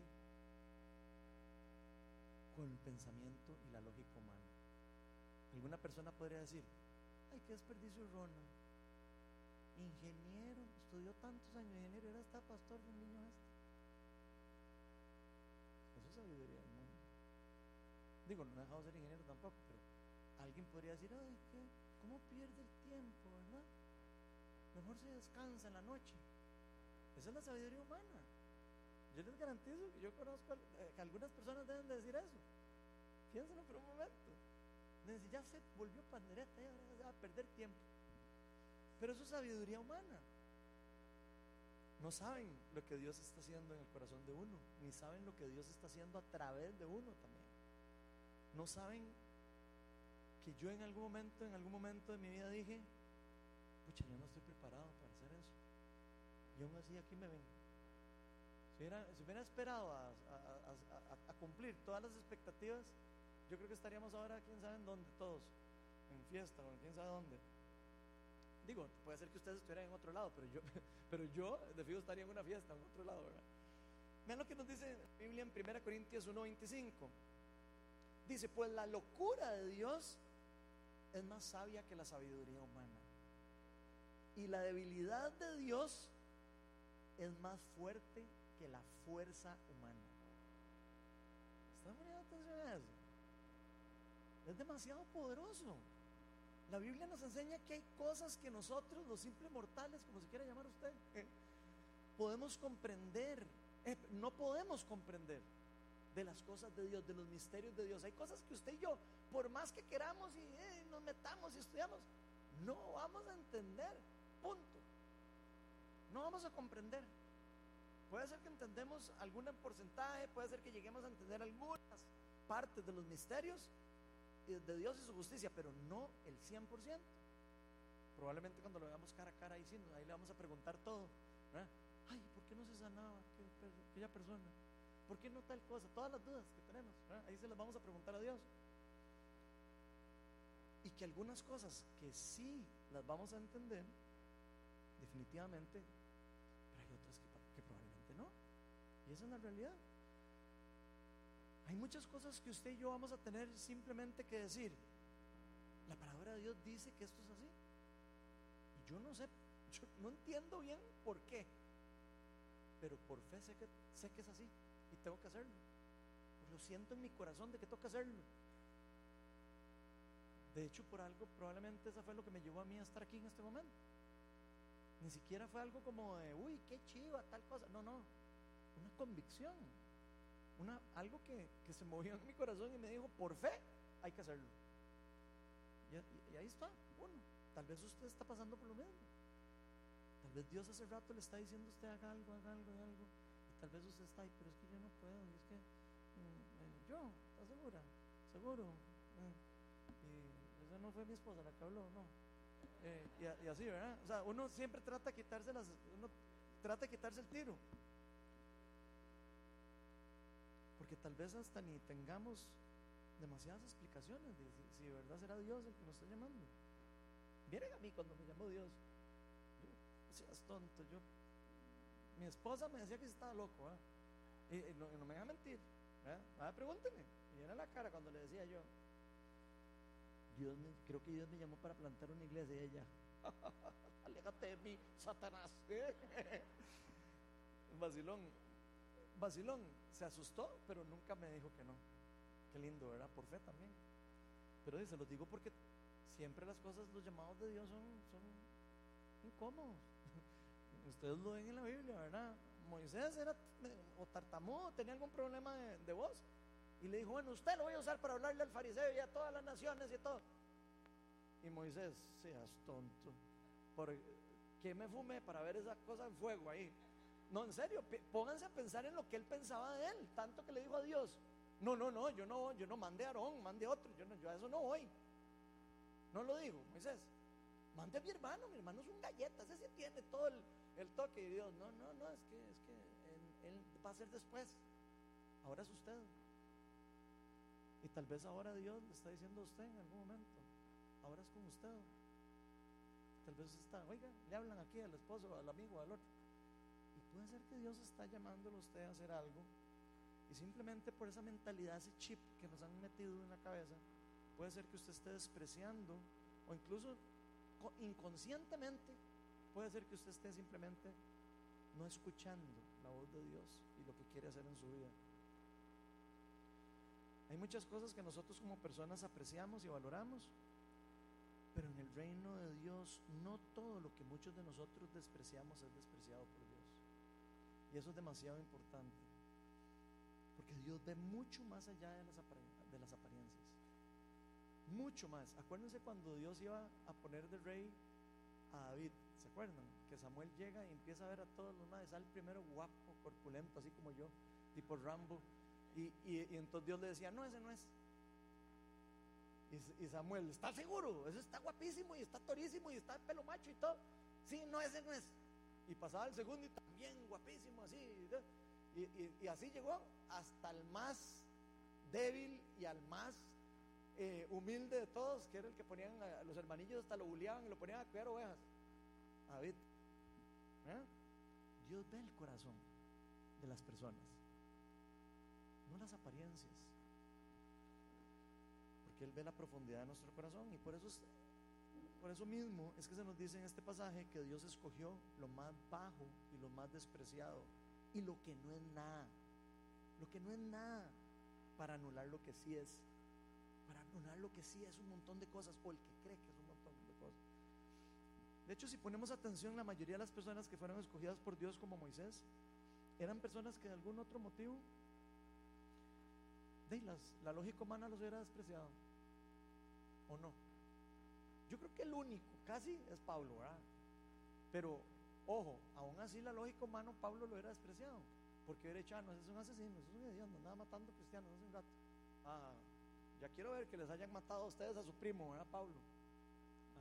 con el pensamiento y la lógica humana. Alguna persona podría decir, ay, qué desperdicio Ronald. Ingeniero, estudió tantos años ingeniero, era hasta pastor de un niño este. Eso es sabiduría del mundo. Digo, no he dejado de ser ingeniero tampoco, pero alguien podría decir, ay, ¿qué? ¿cómo pierde el tiempo, verdad? Mejor se descansa en la noche. Esa es la sabiduría humana. Yo les garantizo que yo conozco eh, que algunas personas deben de decir eso. Piénsenlo por un momento. ya se volvió pandereta, ya va a perder tiempo. Pero eso es sabiduría humana. No saben lo que Dios está haciendo en el corazón de uno, ni saben lo que Dios está haciendo a través de uno también. No saben que yo en algún momento, en algún momento de mi vida dije, yo no estoy preparado para hacer eso. Y aún así aquí me ven. Si hubiera, esperado a, a, cumplir todas las expectativas, yo creo que estaríamos ahora, quién sabe en dónde, todos, en fiesta o en quién sabe dónde. Digo, puede ser que ustedes estuvieran en otro lado, pero yo, pero yo de fijo estaría en una fiesta en otro lado, ¿verdad? Vean lo que nos dice la Biblia en 1 Corintios 1:25. Dice, pues la locura de Dios es más sabia que la sabiduría humana. Y la debilidad de Dios es más fuerte que la fuerza humana. ¿Están poniendo atención a eso? Es demasiado poderoso. La Biblia nos enseña que hay cosas que nosotros, los simples mortales, como se quiera llamar usted, eh, podemos comprender. Eh, no podemos comprender. de las cosas de Dios, de los misterios de Dios. Hay cosas que usted y yo, por más que queramos y eh, nos metamos y estudiamos, no vamos a entender. Punto. No vamos a comprender. Puede ser que entendemos algún porcentaje, puede ser que lleguemos a entender algunas partes de los misterios de Dios y su justicia, pero no el 100%. Probablemente cuando lo veamos cara a cara ahí sí, ahí le vamos a preguntar todo. Ay, ¿por qué no se sanaba aquella persona? ¿Por qué no tal cosa? Todas las dudas que tenemos, ahí se las vamos a preguntar a Dios. Y que algunas cosas que sí las vamos a entender, definitivamente, pero hay otras que, probablemente no. Y esa es la realidad. Hay muchas cosas que usted y yo vamos a tener simplemente que decir. La palabra de Dios dice que esto es así. Y yo no sé, yo no entiendo bien por qué. Pero por fe sé que, sé que es así y tengo que hacerlo. Lo siento en mi corazón de que tengo que hacerlo. De hecho, por algo, probablemente eso fue lo que me llevó a mí a estar aquí en este momento. Ni siquiera fue algo como de, uy, qué chiva, tal cosa. No, no. Una convicción. Una, algo que, se movió en mi corazón y me dijo, por fe, hay que hacerlo. Y, ahí está, uno. Tal vez usted está pasando por lo mismo. Tal vez Dios hace rato le está diciendo a usted haga algo, haga algo, haga algo. Y tal vez usted está ahí, pero es que yo no puedo. Y es que mm, eh, yo, ¿estás segura? ¿Seguro? Eh, y esa no fue mi esposa la que habló, no. Eh, y, así, ¿verdad? O sea, uno siempre trata de quitarse las, trata quitarse el tiro. Porque tal vez hasta ni tengamos demasiadas explicaciones de si, de verdad será Dios el que nos está llamando. Vienen a mí cuando me llamó Dios. Yo, seas tonto, yo. Mi esposa me decía que estaba loco, y, no, me deja mentir. ¿verdad? pregúnteme. Y era la cara cuando le decía yo. Dios creo que Dios me llamó para plantar una iglesia ella. Aléjate de mí, Satanás. Vacilón. Vacilón se asustó, pero nunca me dijo que no. Qué lindo, ¿verdad? Por fe también. Pero se los digo porque siempre las cosas, los llamados de Dios son, son incómodos. Ustedes lo ven en la Biblia, ¿verdad? Moisés era o tartamudo, tenía algún problema de, voz. Y le dijo, bueno, usted lo voy a usar para hablarle al fariseo y a todas las naciones y todo. Y Moisés, seas tonto. ¿Por qué me fumé para ver esa cosa en fuego ahí? No, en serio, pónganse a pensar en lo que él pensaba de él, tanto que le dijo a Dios, no, no, no, yo no, yo no mande a Aarón, mande a otro, yo, no, yo a eso no voy. No lo digo, Moisés. Mande a mi hermano, mi hermano es un galleta, ese sí tiene todo el, toque. Y Dios, no, no, no, es que, es que él, va a ser después. Ahora es usted. Y tal vez ahora Dios le está diciendo a usted en algún momento, ahora es con usted. Tal vez está, oiga, le hablan aquí al esposo, al amigo, al otro. Puede ser que Dios está llamándolo a usted a hacer algo y simplemente por esa mentalidad, ese chip que nos han metido en la cabeza, puede ser que usted esté despreciando o incluso inconscientemente puede ser que usted esté simplemente no escuchando la voz de Dios y lo que quiere hacer en su vida. Hay muchas cosas que nosotros como personas apreciamos y valoramos, pero en el reino de Dios no todo lo que muchos de nosotros despreciamos es despreciado por Dios. Y eso es demasiado importante. Porque Dios ve mucho más allá de las, de las apariencias. Mucho más. Acuérdense cuando Dios iba a poner de rey a David. ¿Se acuerdan? Que Samuel llega y empieza a ver a todos los más. Sale primero guapo, corpulento, así como yo, tipo Rambo. Y, entonces Dios le decía, no, ese no es. Y, Samuel, ¿está seguro? Ese está guapísimo y está torísimo y está pelo macho y todo. Sí, no, ese no es. Y pasaba el segundo y también guapísimo, así. Y, así llegó hasta el más débil y al más eh, humilde de todos, que era el que ponían a los hermanillos, hasta lo bulleaban y lo ponían a cuidar ovejas. David. ¿Eh? Dios ve el corazón de las personas, no las apariencias. Porque Él ve la profundidad de nuestro corazón y por eso es por eso mismo es que se nos dice en este pasaje que Dios escogió lo más bajo y lo más despreciado y lo que no es nada. Lo que no es nada para anular lo que sí es. Para anular lo que sí es un montón de cosas o el que cree que es un montón de cosas. De hecho, si ponemos atención, la mayoría de las personas que fueron escogidas por Dios como Moisés eran personas que de algún otro motivo de las, la lógica humana los hubiera despreciado. ¿O no? Yo creo que el único, casi, es Pablo, ¿verdad? Pero, ojo, aún así la lógica humana, Pablo lo hubiera despreciado. Porque hubiera dicho, ah, no, ese es un asesino, ese es un hediondo, andaba matando cristianos hace un rato. Ah, ya quiero ver que les hayan matado a ustedes a su primo, ¿verdad, Pablo?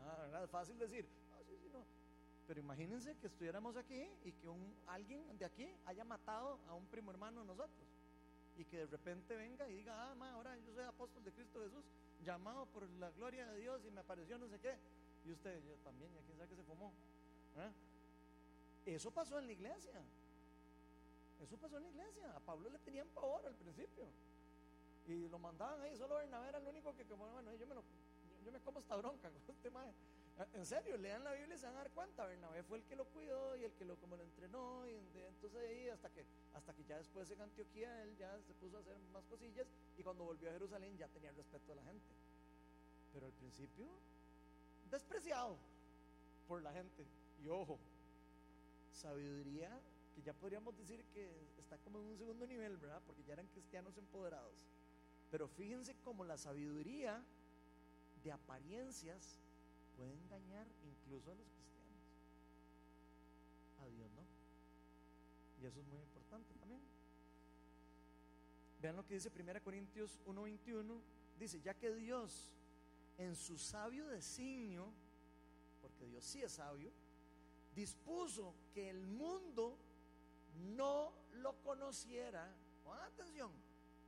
Ah. Es fácil decir, ah, sí, sí, no. Pero imagínense que estuviéramos aquí y que un, alguien de aquí haya matado a un primo hermano de nosotros. Y que de repente venga y diga, ah, ma, ahora yo soy apóstol de Cristo Jesús, llamado por la gloria de Dios y me apareció no sé qué. Y usted, yo también, ya quién sabe que se fumó. ¿eh? Eso pasó en la iglesia. Eso pasó en la iglesia. A Pablo le tenían pavor al principio. Y lo mandaban ahí, solo Bernabé era el único que, bueno, yo me, lo, yo, me como esta bronca con este maestro. En serio, lean la Biblia y se van a dar cuenta. Bernabé fue el que lo cuidó y el que lo como lo entrenó. Y entonces ahí hasta que, hasta que ya después en Antioquía él ya se puso a hacer más cosillas y cuando volvió a Jerusalén ya tenía el respeto de la gente. Pero al principio, despreciado por la gente. Y ojo, sabiduría que ya podríamos decir que está como en un segundo nivel, ¿verdad? Porque ya eran cristianos empoderados. Pero fíjense cómo la sabiduría de apariencias puede engañar incluso a los cristianos. A Dios no. Y eso es muy importante también. Vean lo que dice 1 Corintios 1:21. Dice, ya que Dios en su sabio designio, porque Dios sí es sabio, dispuso que el mundo no lo conociera. Pongan atención.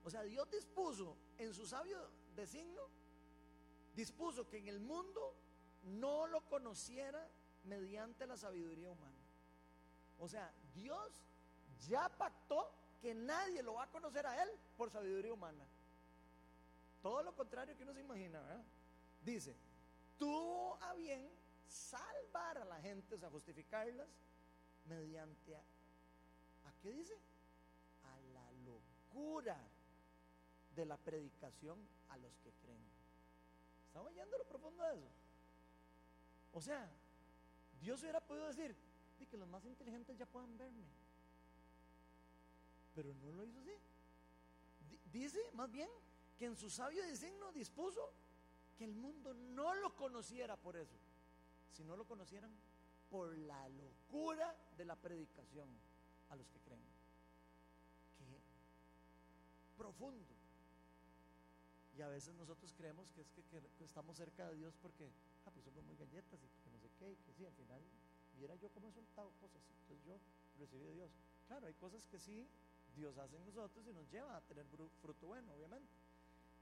O sea, Dios dispuso en su sabio designio, dispuso que en el mundo no lo conociera mediante la sabiduría humana. O sea, Dios ya pactó que nadie lo va a conocer a Él por sabiduría humana. Todo lo contrario que uno se imagina, ¿verdad? Dice, tuvo a bien salvar a la gente, o sea, justificarlas mediante, a, ¿a qué dice? A la locura de la predicación a los que creen. ¿Estamos oyendo lo profundo de eso? O sea, Dios hubiera podido decir, que los más inteligentes ya puedan verme. Pero no lo hizo así. Dice más bien que en su sabio designio dispuso que el mundo no lo conociera por eso, si no lo conocieran por la locura de la predicación a los que creen. Qué profundo. Y a veces nosotros creemos que es que, que estamos cerca de Dios porque ah, pues somos muy galletas y que no sé qué, y que sí, al final, viera yo cómo he soltado cosas, entonces yo recibí de Dios. Claro, hay cosas que sí Dios hace en nosotros y nos lleva a tener fruto bueno, obviamente.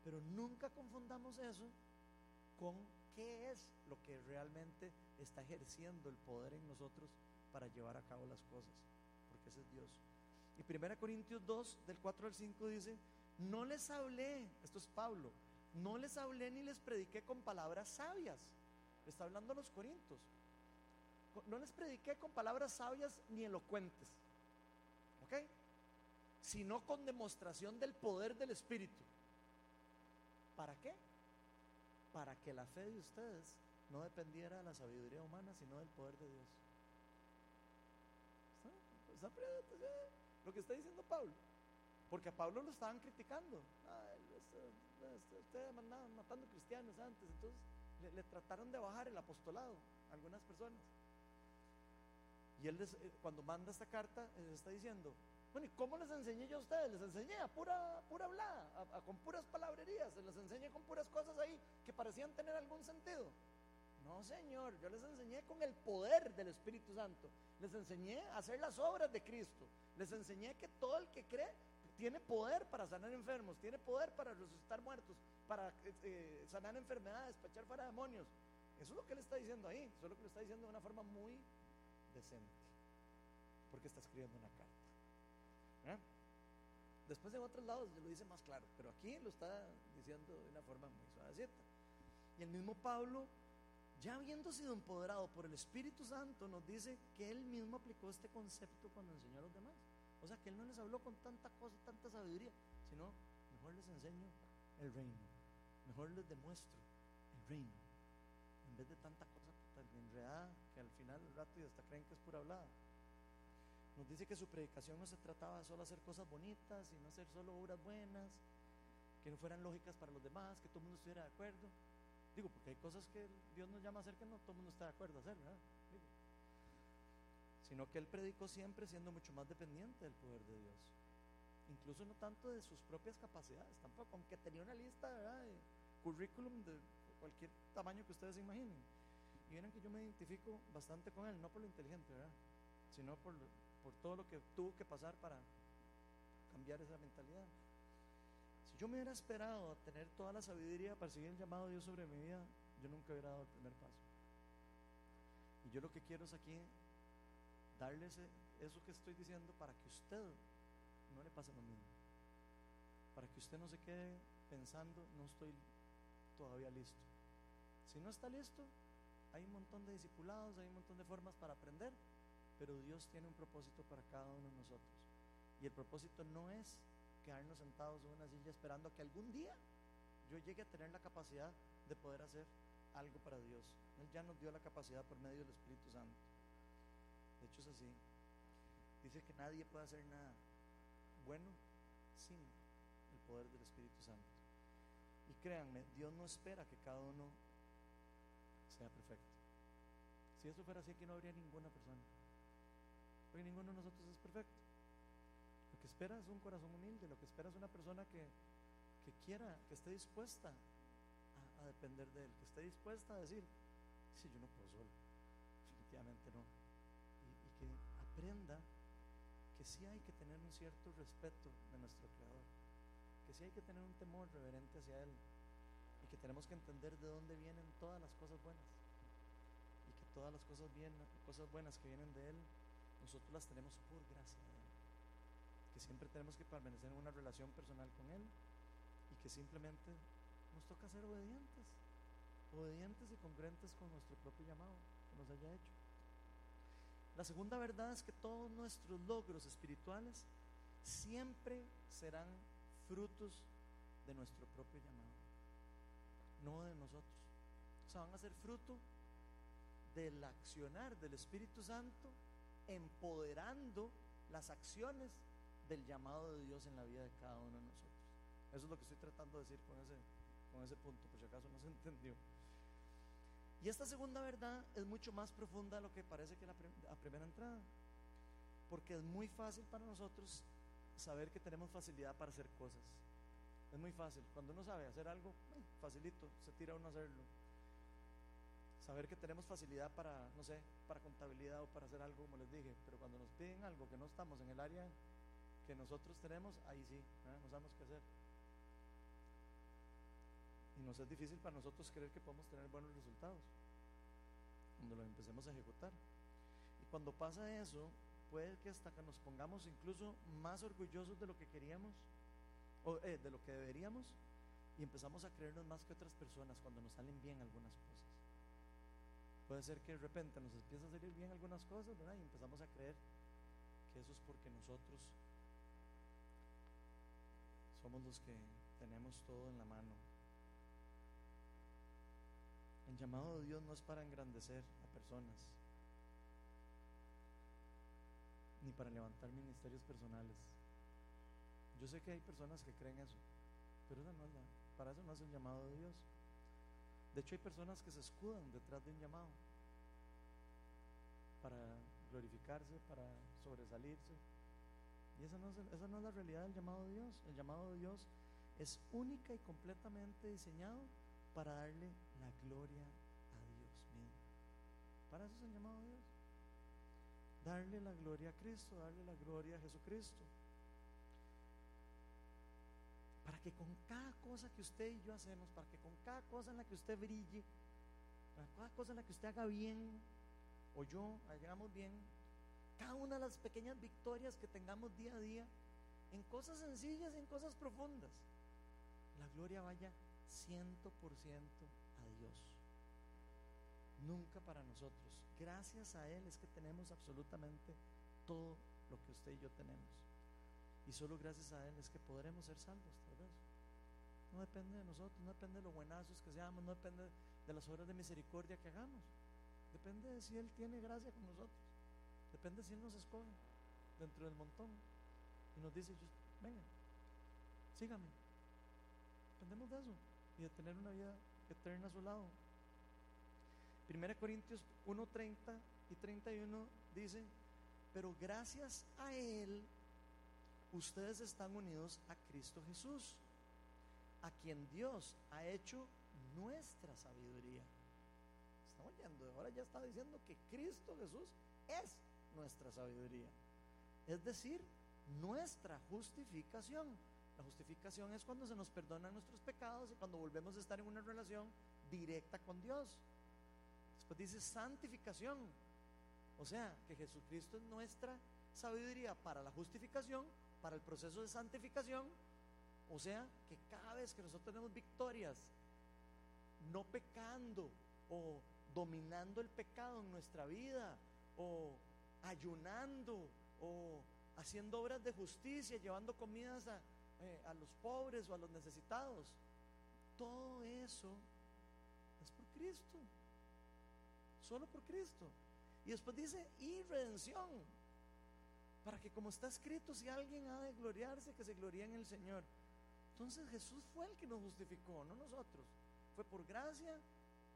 Pero nunca confundamos eso con qué es lo que realmente está ejerciendo el poder en nosotros para llevar a cabo las cosas, porque ese es Dios. Y 1 Corintios 2, del 4 al 5 dice, no les hablé, esto es Pablo, no les hablé ni les prediqué con palabras sabias está hablando a los corintios. No les prediqué con palabras sabias ni elocuentes. ¿Ok? Sino con demostración del poder del Espíritu. ¿Para qué? Para que la fe de ustedes no dependiera de la sabiduría humana, sino del poder de Dios. lo que está diciendo Pablo? Porque a Pablo lo estaban criticando. Ustedes matando cristianos antes, entonces le, trataron de bajar el apostolado a algunas personas. Y él eh, cuando manda esta carta, les está diciendo, bueno, ¿y cómo les enseñé yo a ustedes? Les enseñé a pura, pura hablada, con puras palabrerías, les enseñé con puras cosas ahí que parecían tener algún sentido. No, Señor, yo les enseñé con el poder del Espíritu Santo. Les enseñé a hacer las obras de Cristo. Les enseñé que todo el que cree tiene poder para sanar enfermos, tiene poder para resucitar muertos, para eh, eh, sanar enfermedades, para echar fuera demonios. Eso es lo que él está diciendo ahí. Eso es lo que le está diciendo de una forma muy decente. Porque está escribiendo una carta. ¿Eh? Después en otros lados lo dice más claro, pero aquí lo está diciendo de una forma muy suavecita. Y el mismo Pablo, ya habiendo sido empoderado por el Espíritu Santo, nos dice que él mismo aplicó este concepto cuando enseñó a los demás. O sea que Él no les habló con tanta cosa, tanta sabiduría, sino mejor les enseño el reino, mejor les demuestro el reino, en vez de tanta cosa tan enredada que al final el rato y hasta creen que es pura hablada. Nos dice que su predicación no se trataba de solo hacer cosas bonitas y no hacer solo obras buenas, que no fueran lógicas para los demás, que todo el mundo estuviera de acuerdo. Digo, porque hay cosas que Dios nos llama a hacer que no todo el mundo está de acuerdo a hacer, ¿verdad? Sino que Él predicó siempre siendo mucho más dependiente del poder de Dios. Incluso no tanto de sus propias capacidades, tampoco, aunque tenía una lista ¿verdad? de currículum de cualquier tamaño que ustedes imaginen. Y miren que yo me identifico bastante con Él, no por lo inteligente, ¿verdad? Sino por, por todo lo que tuvo que pasar para cambiar esa mentalidad. Si yo me hubiera esperado a tener toda la sabiduría para seguir el llamado de Dios sobre mi vida, yo nunca hubiera dado el primer paso. Y yo lo que quiero es aquí darles eso que estoy diciendo para que usted no le pase lo mismo. Para que usted no se quede pensando, no estoy todavía listo. Si no está listo, hay un montón de discipulados, hay un montón de formas para aprender, pero Dios tiene un propósito para cada uno de nosotros. Y el propósito no es quedarnos sentados en una silla esperando que algún día yo llegue a tener la capacidad de poder hacer algo para Dios. Él ya nos dio la capacidad por medio del Espíritu Santo. De hecho es así. Dice que nadie puede hacer nada bueno sin el poder del Espíritu Santo. Y créanme, Dios no espera que cada uno sea perfecto. Si eso fuera así, aquí no habría ninguna persona. Porque ninguno de nosotros es perfecto. Lo que espera es un corazón humilde, lo que espera es una persona que, quiera, que esté dispuesta a, depender de Él, que esté dispuesta a decir, si yo no puedo solo, definitivamente no. Que sí hay que tener un cierto respeto de nuestro Creador, que sí hay que tener un temor reverente hacia Él y que tenemos que entender de dónde vienen todas las cosas buenas y que todas las cosas, bien, cosas buenas que vienen de Él, nosotros las tenemos por gracia de Él, que siempre tenemos que permanecer en una relación personal con Él y que simplemente nos toca ser obedientes, obedientes y congruentes con nuestro propio llamado que nos haya hecho. La segunda verdad es que todos nuestros logros espirituales siempre serán frutos de nuestro propio llamado, no de nosotros. O sea, van a ser fruto del accionar del Espíritu Santo empoderando las acciones del llamado de Dios en la vida de cada uno de nosotros. Eso es lo que estoy tratando de decir con ese, con ese punto, por si acaso no se entendió. Y esta segunda verdad es mucho más profunda de lo que parece que la, primera entrada. Porque es muy fácil para nosotros saber que tenemos facilidad para hacer cosas. Es muy fácil. Cuando uno sabe hacer algo, facilito, se tira uno a hacerlo. Saber que tenemos facilidad para, no sé, para contabilidad o para hacer algo, como les dije. Pero cuando nos piden algo que no estamos en el área que nosotros tenemos, ahí sí, no sabemos qué hacer. Y nos es difícil para nosotros creer que podemos tener buenos resultados cuando lo empecemos a ejecutar. Y cuando pasa eso, puede que hasta que nos pongamos incluso más orgullosos de lo que queríamos o eh, de lo que deberíamos y empezamos a creernos más que otras personas cuando nos salen bien algunas cosas. Puede ser que de repente nos empieza a salir bien algunas cosas, ¿verdad? Y empezamos a creer que eso es porque nosotros somos los que tenemos todo en la mano el llamado de Dios no es para engrandecer a personas, ni para levantar ministerios personales. Yo sé que hay personas que creen eso, pero para eso no es el llamado de Dios. De hecho, hay personas que se escudan detrás de un llamado para glorificarse, para sobresalirse. Y esa no, es, esa no es la realidad del llamado de Dios. El llamado de Dios es única y completamente diseñado para darle la gloria a Dios. Para eso se ha llamado a Dios. Darle la gloria a Cristo, darle la gloria a Jesucristo. Para que con cada cosa que usted y yo hacemos, para que con cada cosa en la que usted brille, para cada cosa en la que usted haga bien, o yo hagamos bien, cada una de las pequeñas victorias que tengamos día a día, en cosas sencillas y en cosas profundas, la gloria vaya ciento por ciento Dios. Nunca para nosotros. Gracias a Él es que tenemos absolutamente todo lo que usted y yo tenemos. Y solo gracias a Él es que podremos ser salvos. No depende de nosotros, no depende de lo buenazos que seamos, no depende de las obras de misericordia que hagamos. Depende de si Él tiene gracia con nosotros. Depende si Él nos escoge dentro del montón. Y nos dice, venga, sígame. Dependemos de eso y de tener una vida eterna a su lado. 1 Corintios 1:30 y 31 dice, pero gracias a Él, ustedes están unidos a Cristo Jesús, a quien Dios ha hecho nuestra sabiduría. Están oyendo, ahora ya está diciendo que Cristo Jesús es nuestra sabiduría. Es decir, nuestra justificación. La justificación es cuando se nos perdonan nuestros pecados y cuando volvemos a estar en una relación directa con Dios. Después dice santificación. O sea, que Jesucristo es nuestra sabiduría para la justificación, para el proceso de santificación. O sea, que cada vez que nosotros tenemos victorias, no pecando o dominando el pecado en nuestra vida, o ayunando, o haciendo obras de justicia, llevando comidas a, eh, a los pobres o a los necesitados. Todo eso es por Cristo. Solo por Cristo. Y después dice, y redención. Para que como está escrito, si alguien ha de gloriarse, que se gloríe en el Señor. Entonces Jesús fue el que nos justificó, no nosotros. Fue por gracia.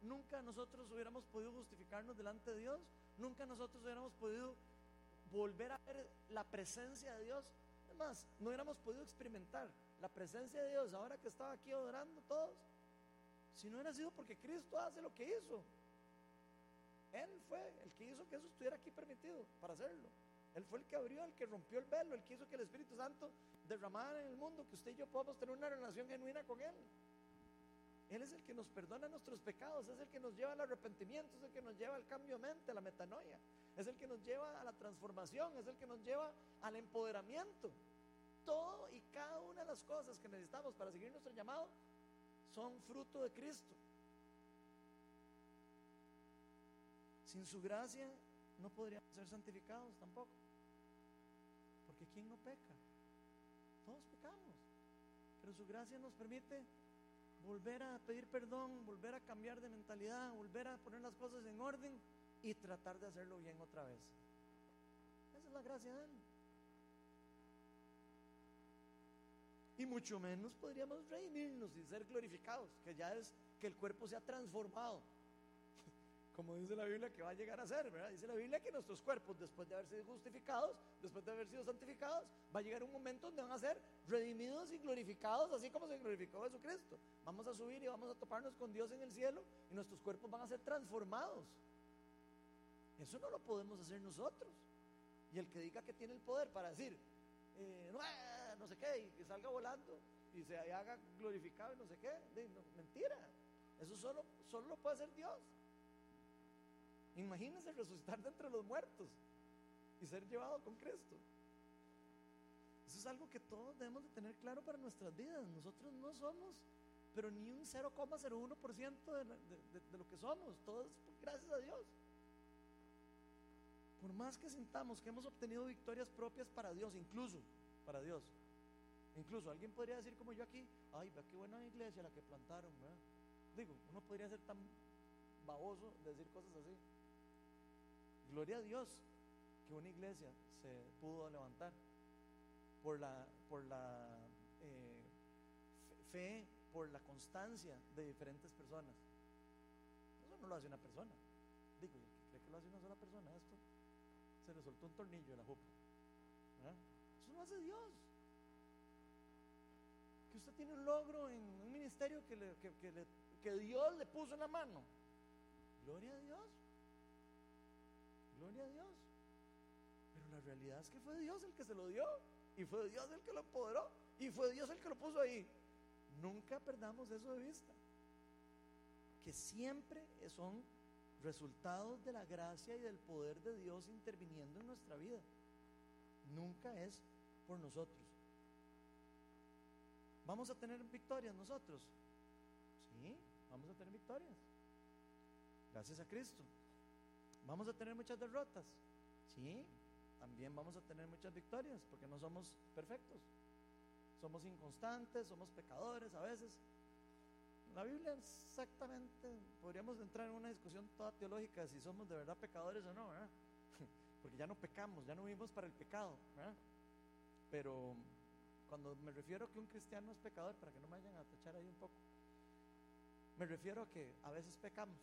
Nunca nosotros hubiéramos podido justificarnos delante de Dios. Nunca nosotros hubiéramos podido volver a ver la presencia de Dios. Además, no hubiéramos podido experimentar la presencia de Dios ahora que estaba aquí adorando todos. Si no hubiera sido porque Cristo hace lo que hizo. Él fue el que hizo que eso estuviera aquí permitido para hacerlo. Él fue el que abrió, el que rompió el velo, el que hizo que el Espíritu Santo derramara en el mundo, que usted y yo podamos tener una relación genuina con Él. Él es el que nos perdona nuestros pecados, es el que nos lleva al arrepentimiento, es el que nos lleva al cambio de mente, a la metanoia, es el que nos lleva a la transformación, es el que nos lleva al empoderamiento. Todo y cada una de las cosas que necesitamos para seguir nuestro llamado son fruto de Cristo. Sin su gracia no podríamos ser santificados tampoco. Porque ¿quién no peca? Todos pecamos. Pero su gracia nos permite volver a pedir perdón, volver a cambiar de mentalidad, volver a poner las cosas en orden y tratar de hacerlo bien otra vez. Esa es la gracia de Él. Y mucho menos podríamos reunirnos y ser glorificados, que ya es que el cuerpo se ha transformado como dice la Biblia que va a llegar a ser. Dice la Biblia que nuestros cuerpos, después de haber sido justificados, después de haber sido santificados, va a llegar un momento donde van a ser redimidos y glorificados, así como se glorificó Jesucristo. Vamos a subir y vamos a toparnos con Dios en el cielo y nuestros cuerpos van a ser transformados. Eso no lo podemos hacer nosotros. Y el que diga que tiene el poder para decir, eh, no, sé qué, y que salga volando y se haga glorificado y no sé qué, mentira. Eso solo, solo lo puede hacer Dios. Imagínense resucitar de entre los muertos y ser llevado con Cristo. Eso es algo que todos debemos de tener claro para nuestras vidas. Nosotros no somos, pero ni un 0,01% de, de, de, lo que somos. Todo es gracias a Dios. Por más que sintamos que hemos obtenido victorias propias para Dios, incluso para Dios. Incluso alguien podría decir como yo aquí, ay, vea qué buena iglesia la que plantaron, Digo, uno podría ser tan baboso de decir cosas así. Gloria a Dios que una iglesia se pudo levantar por la, por la eh, fe, por la constancia de diferentes personas. Eso no lo hace una persona. Digo, el que cree que lo hace una sola persona, esto se le soltó un tornillo en la jupa. Eso lo hace Dios. Que usted tiene un logro en un ministerio que, que, que Dios le puso en la mano. Gloria a Dios. Gloria a Dios. Pero la realidad es que fue Dios el que se lo dio. Y fue Dios el que lo empoderó. Y fue Dios el que lo puso ahí. Nunca perdamos eso de vista. Que siempre son resultados de la gracia y del poder de Dios interviniendo en nuestra vida. Nunca es por nosotros. ¿Vamos a tener victorias nosotros? Sí, vamos a tener victorias. Gracias a Cristo. ¿Vamos a tener muchas derrotas? Sí, también vamos a tener muchas victorias porque no somos perfectos. Somos inconstantes, somos pecadores a veces. La Biblia exactamente, podríamos entrar en una discusión toda teológica si somos de verdad pecadores o no, ¿verdad? Porque ya no pecamos, ya no vivimos para el pecado, ¿verdad? Pero Cuando me refiero a que un cristiano es pecador, para que no me vayan a tachar ahí un poco, me refiero a que a veces pecamos,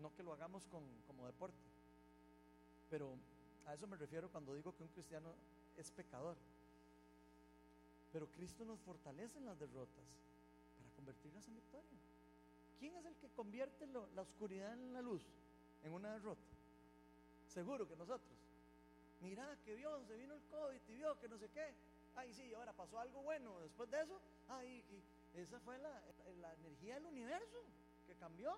no que lo hagamos con, como deporte, pero a eso me refiero cuando digo que un cristiano es pecador. Pero Cristo nos fortalece en las derrotas convertirlas en victoria. ¿Quién es el que convierte la oscuridad en la luz, en una derrota? Seguro que nosotros. Mira que vio, se vino el COVID y vio que no sé qué. Ay, sí, ahora pasó algo bueno después de eso. Ay, esa fue la, energía del universo que cambió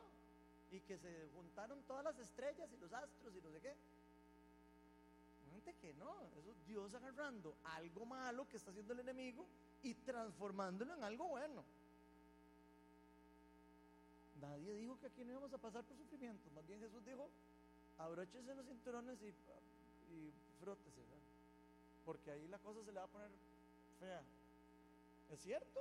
y que se juntaron todas las estrellas y los astros y no sé qué que no, eso es Dios agarrando algo malo que está haciendo el enemigo y transformándolo en algo bueno. Nadie dijo que aquí no íbamos a pasar por sufrimiento, más bien Jesús dijo, abróchese los cinturones y, y frótese, porque ahí la cosa se le va a poner fea. Es cierto.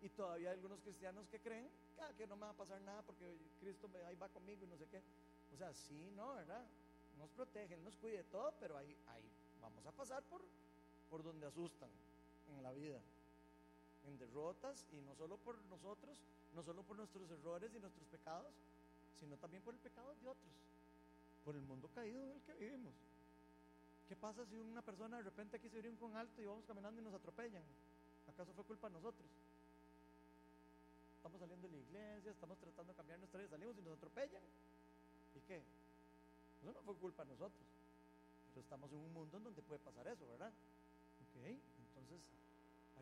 Y todavía hay algunos cristianos que creen que, ah, que no me va a pasar nada porque Cristo me, ahí va conmigo y no sé qué. O sea, sí, no, ¿verdad? nos protege, nos cuide de todo, pero ahí, ahí vamos a pasar por, por donde asustan en la vida, en derrotas, y no solo por nosotros, no solo por nuestros errores y nuestros pecados, sino también por el pecado de otros, por el mundo caído en el que vivimos. ¿Qué pasa si una persona de repente aquí se viene con alto y vamos caminando y nos atropellan? ¿Acaso fue culpa de nosotros? Estamos saliendo de la iglesia, estamos tratando de cambiar nuestra vida, salimos y nos atropellan. ¿Y qué? Eso no fue culpa de nosotros. Pero estamos en un mundo en donde puede pasar eso, ¿verdad? Ok, entonces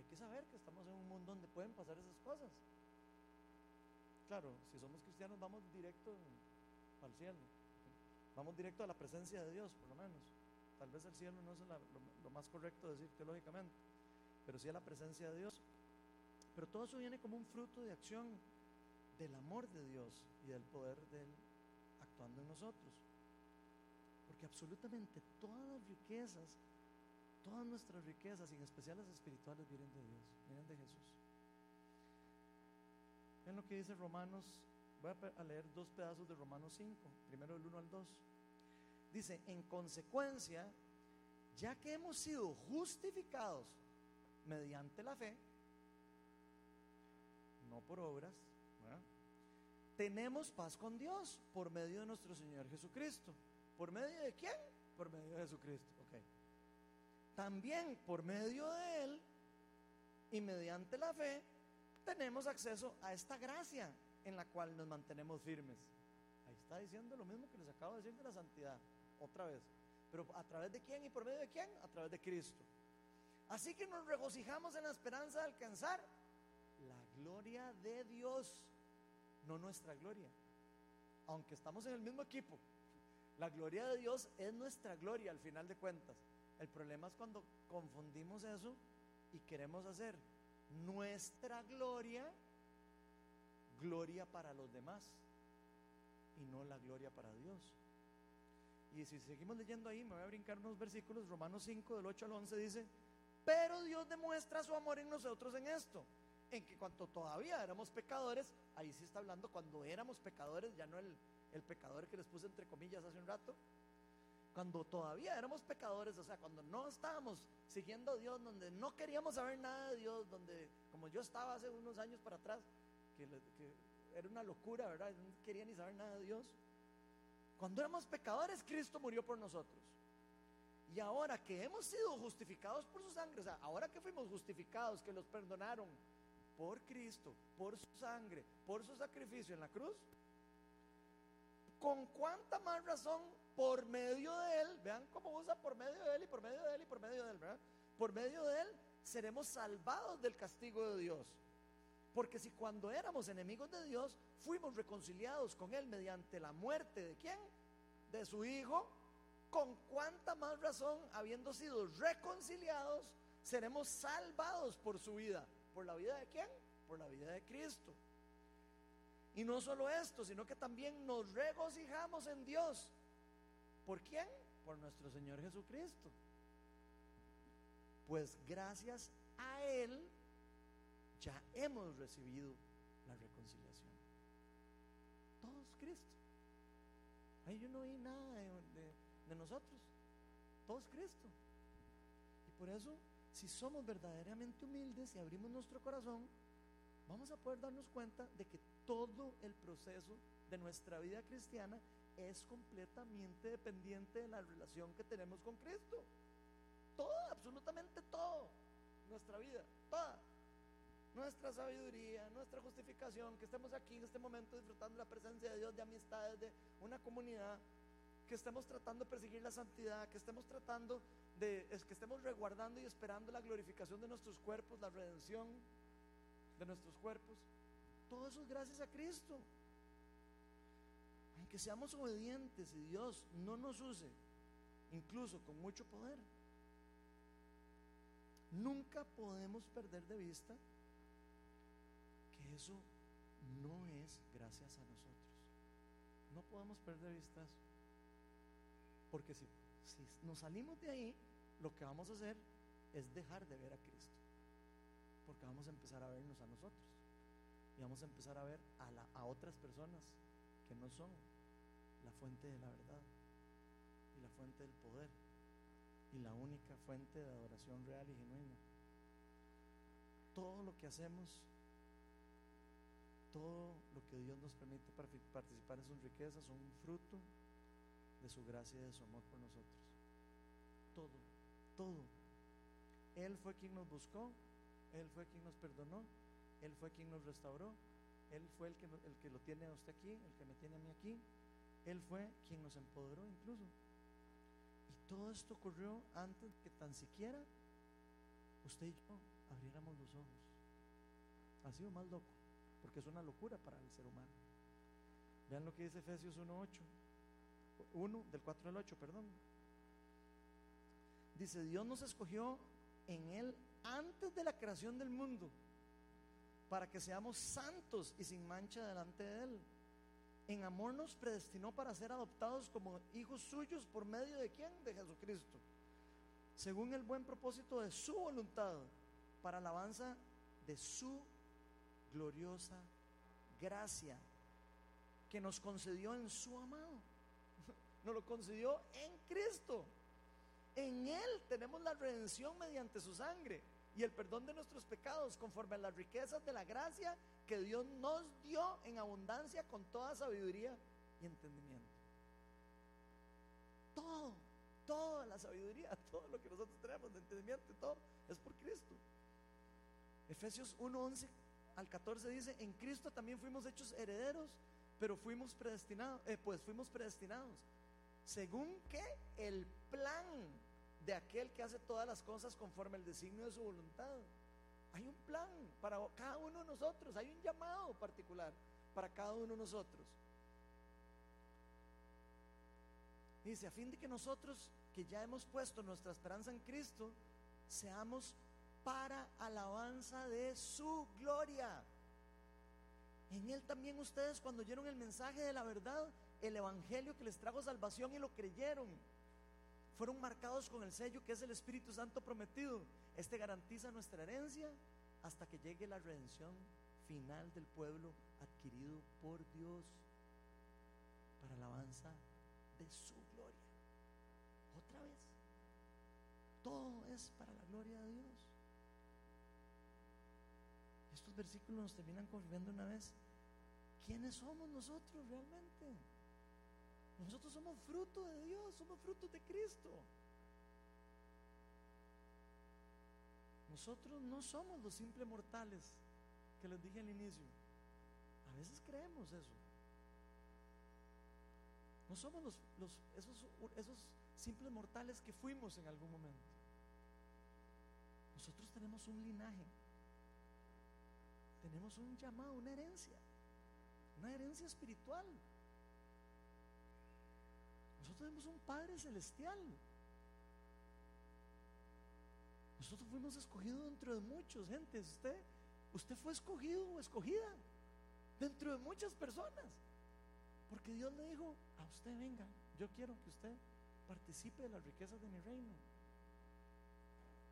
hay que saber que estamos en un mundo donde pueden pasar esas cosas. Claro, si somos cristianos vamos directo al cielo. Vamos directo a la presencia de Dios, por lo menos. Tal vez el cielo no es lo, más correcto decir teológicamente, pero sí a la presencia de Dios. Pero todo eso viene como un fruto de acción del amor de Dios y del poder de Él actuando en nosotros. Porque absolutamente todas las riquezas, todas nuestras riquezas, en especial las espirituales, vienen de Dios, vienen de Jesús. Ven lo que dice Romanos, voy a leer dos pedazos de Romanos 5, primero del 1 al 2. Dice, en consecuencia, ya que hemos sido justificados mediante la fe, no por obras, tenemos paz con Dios por medio de nuestro Señor Jesucristo ¿Por medio de quién? Por medio de Jesucristo. También por medio de Él y mediante la fe tenemos acceso a esta gracia en la cual nos mantenemos firmes. Ahí está diciendo lo mismo que les acabo de decir de la santidad. Otra vez. Pero a través de quién y por medio de quién? A través de Cristo. Así que nos regocijamos en la esperanza de alcanzar la gloria de Dios, no nuestra gloria. Aunque estamos en el mismo equipo, la gloria de Dios es nuestra gloria al final de cuentas. El problema es cuando confundimos eso y queremos hacer nuestra gloria gloria para los demás y no la gloria para Dios. Y si seguimos leyendo ahí, me voy a brincar unos versículos, Romanos 5 del 8 al 11 dice, pero Dios demuestra su amor en nosotros en esto, en que cuando todavía éramos pecadores, ahí sí está hablando cuando éramos pecadores, ya no el, el pecador que les puse entre comillas hace un rato, cuando todavía éramos pecadores, o sea, cuando no estábamos siguiendo a Dios, donde no queríamos saber nada de Dios, donde, como yo estaba hace unos años para atrás, que, era una locura, ¿verdad? No quería ni saber nada de Dios. Cuando éramos pecadores, Cristo murió por nosotros. Y ahora que hemos sido justificados por su sangre, o sea, ahora que fuimos justificados, que los perdonaron por Cristo, por su sangre, por su sacrificio en la cruz, con cuánta más razón por medio de Él, vean cómo usa por medio de Él y por medio de Él y por medio de Él. Por medio de Él seremos salvados del castigo de Dios. Porque si cuando éramos enemigos de Dios, fuimos reconciliados con Él mediante la muerte de quién? De su Hijo, con cuánta más razón, habiendo sido reconciliados, seremos salvados por su vida. ¿Por la vida de quién? Por la vida de Cristo. Y no solo esto, sino que también nos regocijamos en Dios. ¿Por quién? Por nuestro Señor Jesucristo. Pues gracias a Él ya hemos recibido la reconciliación. Todos Cristo. Ahí yo no oí nada de, de nosotros. Todos Cristo. Y por eso si somos verdaderamente humildes y abrimos nuestro corazón, vamos a poder darnos cuenta de que todo el proceso de nuestra vida cristiana es completamente dependiente de la relación que tenemos con Cristo. Todo, absolutamente todo, nuestra vida, toda. Nuestra sabiduría, nuestra justificación, que estemos aquí en este momento disfrutando la presencia de Dios, de amistades, de una comunidad, que estemos tratando de perseguir la santidad, que estemos tratando de, es que estemos reguardando y esperando la glorificación de nuestros cuerpos, la redención de nuestros cuerpos. Todo eso es gracias a Cristo. Aunque seamos obedientes y Dios no nos use, incluso con mucho poder, nunca podemos perder de vista que eso no es gracias a nosotros. No podemos perder de vista eso. Porque si, si nos salimos de ahí, lo que vamos a hacer es dejar de ver a Cristo. Porque vamos a empezar a vernos a nosotros. Y vamos a empezar a ver a, a otras personas que no son la fuente de la verdad y la fuente del poder y la única fuente de adoración real y genuina. Todo lo que hacemos, todo lo que Dios nos permite participar en sus riquezas son un fruto de su gracia y de su amor por nosotros. Todo, todo. Él fue quien nos buscó, Él fue quien nos perdonó, Él fue quien nos restauró, Él fue el que, el que lo tiene a usted aquí, el que me tiene a mí aquí, Él fue quien nos empoderó incluso. Y todo esto ocurrió antes que tan siquiera usted y yo abriéramos los ojos. Ha sido más loco, porque es una locura para el ser humano. Vean lo que dice Efesios 1.8. 1 del 4 al 8, perdón. Dice, Dios nos escogió en Él antes de la creación del mundo para que seamos santos y sin mancha delante de Él. En amor nos predestinó para ser adoptados como hijos suyos por medio de quién? De Jesucristo. Según el buen propósito de su voluntad, para alabanza de su gloriosa gracia que nos concedió en su amado nos lo concedió en Cristo. En Él tenemos la redención mediante su sangre y el perdón de nuestros pecados conforme a las riquezas de la gracia que Dios nos dio en abundancia con toda sabiduría y entendimiento. Todo, toda la sabiduría, todo lo que nosotros tenemos de entendimiento, todo es por Cristo. Efesios 1:11 al 14 dice, en Cristo también fuimos hechos herederos, pero fuimos predestinados, eh, pues fuimos predestinados según que el plan de aquel que hace todas las cosas conforme al designio de su voluntad. Hay un plan para cada uno de nosotros, hay un llamado particular para cada uno de nosotros. Dice, a fin de que nosotros, que ya hemos puesto nuestra esperanza en Cristo, seamos para alabanza de su gloria. En Él también ustedes cuando oyeron el mensaje de la verdad, el Evangelio que les trajo salvación y lo creyeron. Fueron marcados con el sello que es el Espíritu Santo prometido. Este garantiza nuestra herencia hasta que llegue la redención final del pueblo adquirido por Dios para alabanza de su gloria. Otra vez, todo es para la gloria de Dios. Estos versículos nos terminan confirmando una vez quiénes somos nosotros realmente. Nosotros somos fruto de Dios, somos fruto de Cristo. Nosotros no somos los simples mortales que les dije al inicio. A veces creemos eso. No somos los, esos, esos simples mortales que fuimos en algún momento. Nosotros tenemos un linaje. Tenemos un llamado, una herencia. Una herencia espiritual. Nosotros tenemos un Padre celestial. Nosotros fuimos escogidos dentro de muchos, gente. Usted, usted fue escogido o escogida dentro de muchas personas. Porque Dios le dijo, a usted venga, yo quiero que usted participe de las riquezas de mi reino.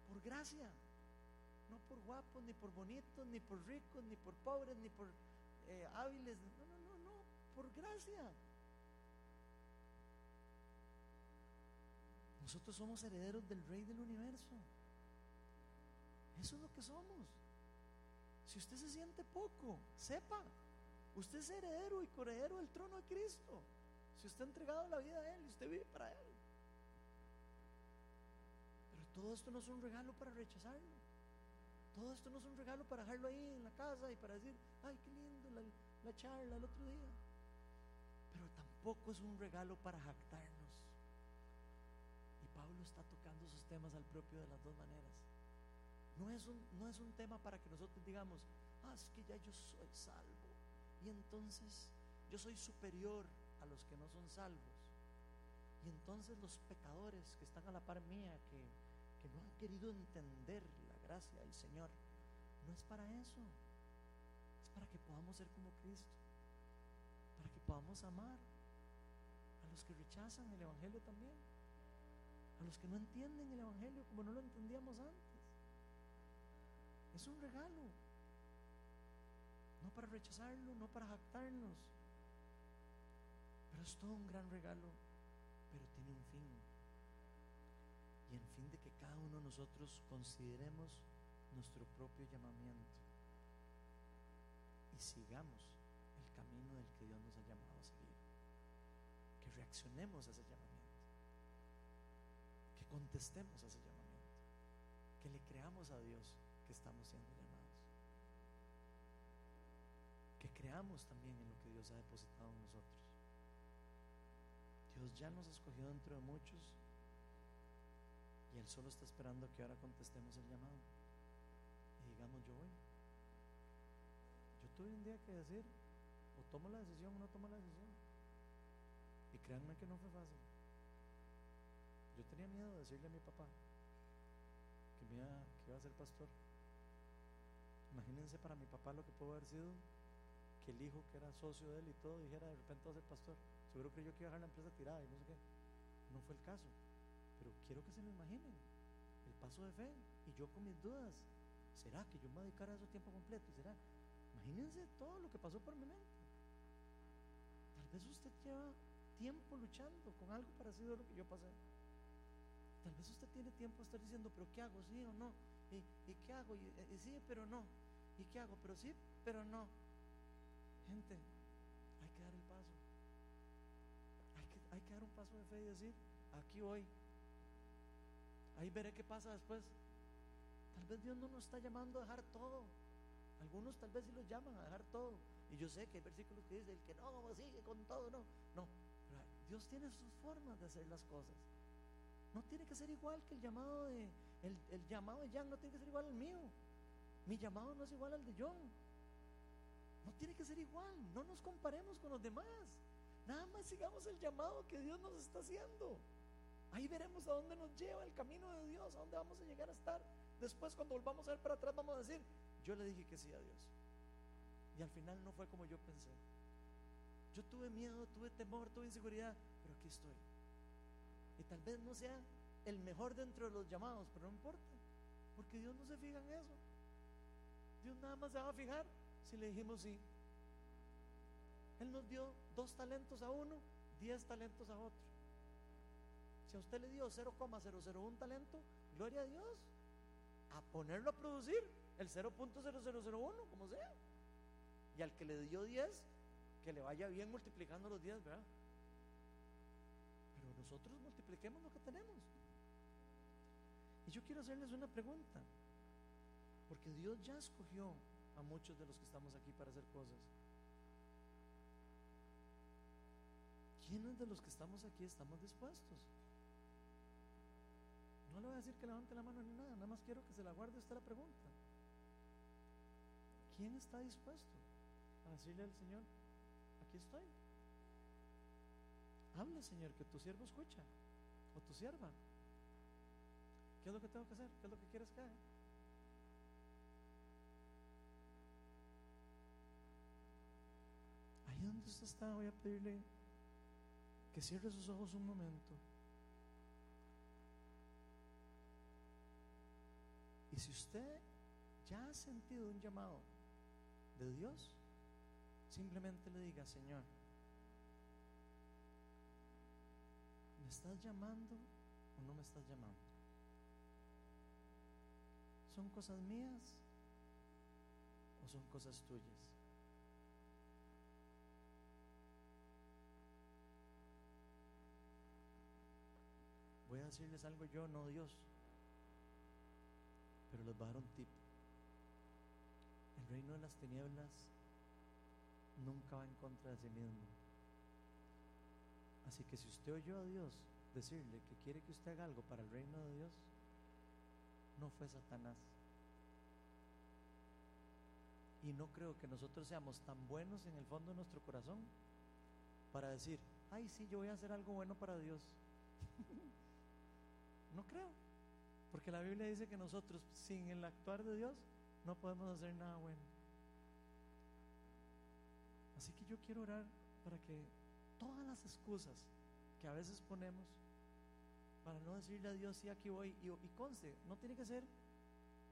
Por gracia, no por guapos, ni por bonitos, ni por ricos, ni por pobres, ni por eh, hábiles. No, no, no, no, por gracia. Nosotros somos herederos del Rey del universo. Eso es lo que somos. Si usted se siente poco, sepa, usted es heredero y coheredero del trono de Cristo. Si usted ha entregado la vida a Él y usted vive para Él. Pero todo esto no es un regalo para rechazarlo. Todo esto no es un regalo para dejarlo ahí en la casa y para decir, ay, qué lindo la, la charla el otro día. Pero tampoco es un regalo para jactarnos. Y Pablo está tocando esos temas al propio de las dos maneras. No es un, no es un tema para que nosotros digamos, ah, es que ya yo soy salvo. Y entonces yo soy superior a los que no son salvos. Y entonces los pecadores que están a la par mía, que, que no han querido entender la gracia del Señor, no es para eso. Es para que podamos ser como Cristo. Para que podamos amar a los que rechazan el Evangelio también. A los que no entienden el Evangelio como no lo entendíamos antes. Es un regalo. No para rechazarlo, no para jactarnos. Pero es todo un gran regalo, pero tiene un fin. Y en fin de que cada uno de nosotros consideremos nuestro propio llamamiento y sigamos el camino del que Dios nos ha llamado a seguir. Que reaccionemos a ese llamamiento. Que contestemos a ese llamamiento. Que le creamos a Dios que estamos siendo llamados. Que creamos también en lo que Dios ha depositado en nosotros. Dios ya nos escogió dentro de muchos y Él solo está esperando que ahora contestemos el llamado y digamos yo voy. Yo tuve un día que decir, o tomo la decisión o no tomo la decisión. Y créanme que no fue fácil. Yo tenía miedo de decirle a mi papá que, me iba, que iba a ser pastor. Imagínense para mi papá lo que pudo haber sido que el hijo que era socio de él y todo dijera de repente va a ser pastor. Seguro creyó que iba a dejar la empresa tirada y no sé qué. No fue el caso. Pero quiero que se lo imaginen. El paso de fe. Y yo con mis dudas. ¿Será que yo me voy a dedicar a eso tiempo completo? ¿Será? Imagínense todo lo que pasó por mi mente. Tal vez usted lleva tiempo luchando con algo parecido a lo que yo pasé. Tal vez usted tiene tiempo de estar diciendo, pero ¿qué hago? ¿Sí o no? ¿Y, qué hago? Y, y, sí, pero no. ¿Y qué hago? Pero sí, pero no. Gente, hay que dar el paso. Hay que, hay que dar un paso de fe y decir, aquí voy. Ahí veré qué pasa después. Tal vez Dios no nos está llamando a dejar todo. Algunos tal vez sí los llaman a dejar todo. Y yo sé que hay versículos que dicen que no, sigue con todo, no. No, Dios tiene sus formas de hacer las cosas. No tiene que ser igual que el llamado de, el, el llamado de Jan no tiene que ser igual al mío. Mi llamado no es igual al de John. No tiene que ser igual. No nos comparemos con los demás. Nada más sigamos el llamado que Dios nos está haciendo. Ahí veremos a dónde nos lleva el camino de Dios, a dónde vamos a llegar a estar. Después, cuando volvamos a ver para atrás, vamos a decir, yo le dije que sí a Dios. Y al final no fue como yo pensé. Yo tuve miedo, tuve temor, tuve inseguridad, pero aquí estoy. Y tal vez no sea el mejor dentro de los llamados, pero no importa, porque Dios no se fija en eso. Dios nada más se va a fijar si le dijimos sí. Él nos dio dos talentos a uno, diez talentos a otro. Si a usted le dio 0,001 talento, gloria a Dios, a ponerlo a producir el 0.0001, como sea. Y al que le dio 10, que le vaya bien multiplicando los 10, ¿verdad? Pero nosotros multipliquemos lo que tenemos. Y yo quiero hacerles una pregunta, porque Dios ya escogió a muchos de los que estamos aquí para hacer cosas. ¿Quiénes de los que estamos aquí estamos dispuestos? No le voy a decir que levante la mano ni nada, nada más quiero que se la guarde usted la pregunta. ¿Quién está dispuesto a decirle al Señor, aquí estoy? Habla, Señor, que tu siervo escucha, o tu sierva. ¿Qué es lo que tengo que hacer? ¿Qué es lo que quieres que haga? Ahí donde usted está, voy a pedirle que cierre sus ojos un momento. Y si usted ya ha sentido un llamado de Dios, simplemente le diga, Señor, ¿me estás llamando o no me estás llamando? Son cosas mías o son cosas tuyas? Voy a decirles algo yo, no Dios, pero les voy a dar un tip. El reino de las tinieblas nunca va en contra de sí mismo. Así que si usted oyó a Dios decirle que quiere que usted haga algo para el reino de Dios, no fue Satanás. Y no creo que nosotros seamos tan buenos en el fondo de nuestro corazón para decir, ay, sí, yo voy a hacer algo bueno para Dios. no creo. Porque la Biblia dice que nosotros, sin el actuar de Dios, no podemos hacer nada bueno. Así que yo quiero orar para que todas las excusas que a veces ponemos para no decirle a Dios, sí, aquí voy, y, conste, no tiene que ser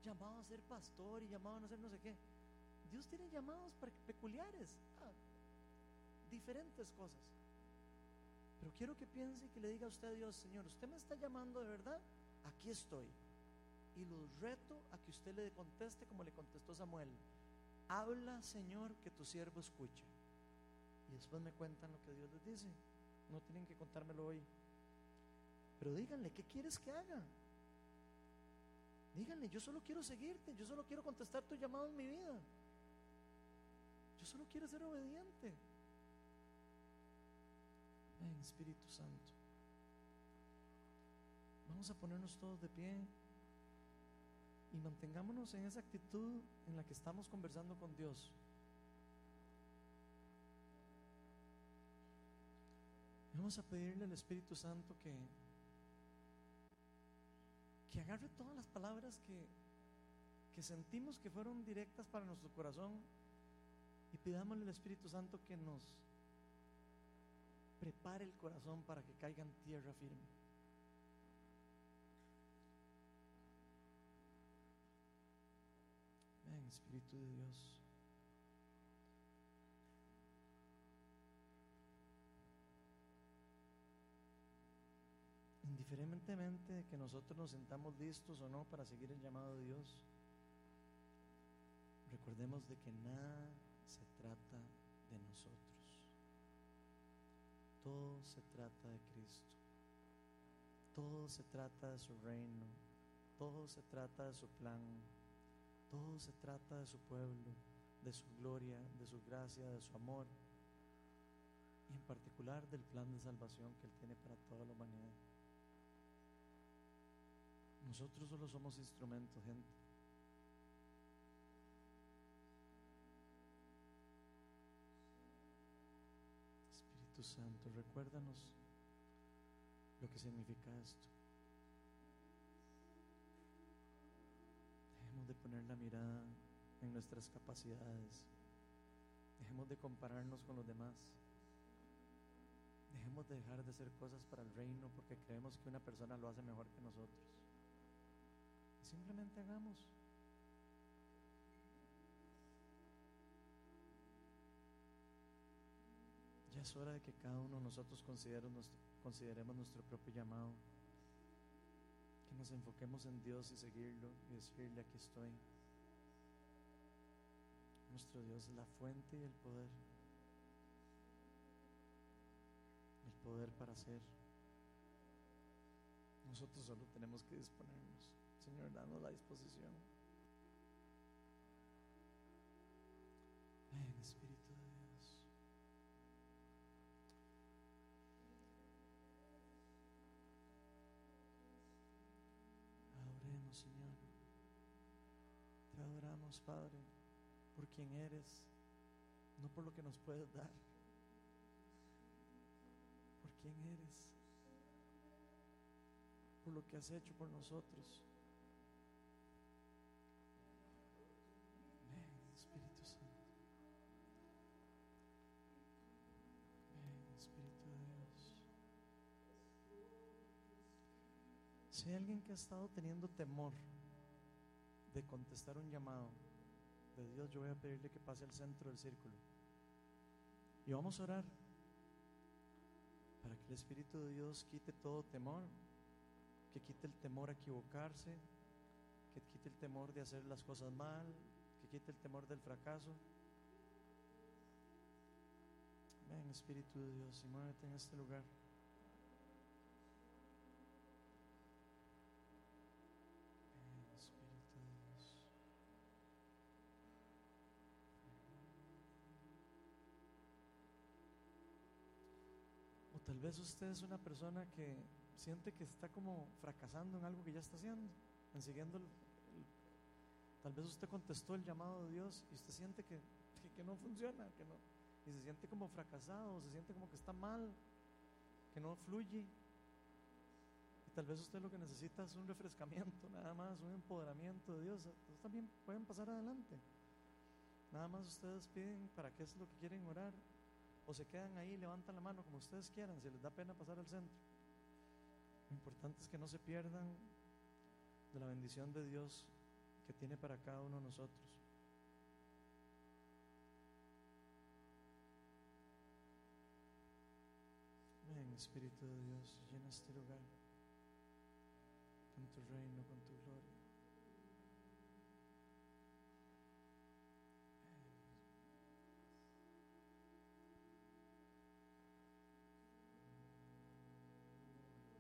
llamado a ser pastor y llamado a no ser no sé qué. Dios tiene llamados peculiares, ah, diferentes cosas. Pero quiero que piense y que le diga a usted a Dios, Señor, usted me está llamando de verdad, aquí estoy. Y los reto a que usted le conteste como le contestó Samuel. Habla, Señor, que tu siervo escuche. Y después me cuentan lo que Dios les dice. No tienen que contármelo hoy. Pero díganle, ¿qué quieres que haga? Díganle, yo solo quiero seguirte, yo solo quiero contestar tu llamado en mi vida. Yo solo quiero ser obediente. Ven, Espíritu Santo. Vamos a ponernos todos de pie y mantengámonos en esa actitud en la que estamos conversando con Dios. Vamos a pedirle al Espíritu Santo que, que agarre todas las palabras que, que sentimos que fueron directas para nuestro corazón y pidámosle al Espíritu Santo que nos prepare el corazón para que caiga en tierra firme. Ven, Espíritu de Dios. Indiferentemente de que nosotros nos sentamos listos o no para seguir el llamado de Dios, recordemos de que nada se trata de nosotros. Todo se trata de Cristo. Todo se trata de su reino. Todo se trata de su plan. Todo se trata de su pueblo, de su gloria, de su gracia, de su amor. Y en particular del plan de salvación que Él tiene para toda la humanidad. Nosotros solo somos instrumentos, gente. Espíritu Santo, recuérdanos lo que significa esto. Dejemos de poner la mirada en nuestras capacidades. Dejemos de compararnos con los demás. Dejemos de dejar de hacer cosas para el reino porque creemos que una persona lo hace mejor que nosotros. Simplemente hagamos. Ya es hora de que cada uno de nosotros consideremos nuestro, propio llamado. Que nos enfoquemos en Dios y seguirlo y decirle, aquí estoy. Nuestro Dios es la fuente y el poder. El poder para hacer. Nosotros solo tenemos que disponernos. Señor, danos la disposición. Ven, Espíritu de Dios. Adoremos, Señor. Te adoramos, Padre, por quien eres, no por lo que nos puedes dar, por quien eres, por lo que has hecho por nosotros. Alguien que ha estado teniendo temor de contestar un llamado de Dios, yo voy a pedirle que pase al centro del círculo. Y vamos a orar para que el Espíritu de Dios quite todo temor, que quite el temor a equivocarse, que quite el temor de hacer las cosas mal, que quite el temor del fracaso. Ven, Espíritu de Dios, y muévete en este lugar. Ven, Espíritu de Dios. O tal vez usted es una persona que siente que está como fracasando en algo que ya está haciendo, en siguiendo tal vez usted contestó el llamado de Dios y usted siente que, que- que no funciona, que no, y se siente como fracasado, se siente como que está mal, que no fluye. Y tal vez usted lo que necesita es un refrescamiento, nada más, un empoderamiento de Dios. Ustedes también pueden pasar adelante. Nada más ustedes piden para qué es lo que quieren orar. O se quedan ahí, levantan la mano como ustedes quieran, si les da pena pasar al centro. Lo importante es que no se pierdan de la bendición de Dios que tiene para cada uno de nosotros. Ven, Espíritu de Dios, llena este lugar con tu reino, con tu gloria.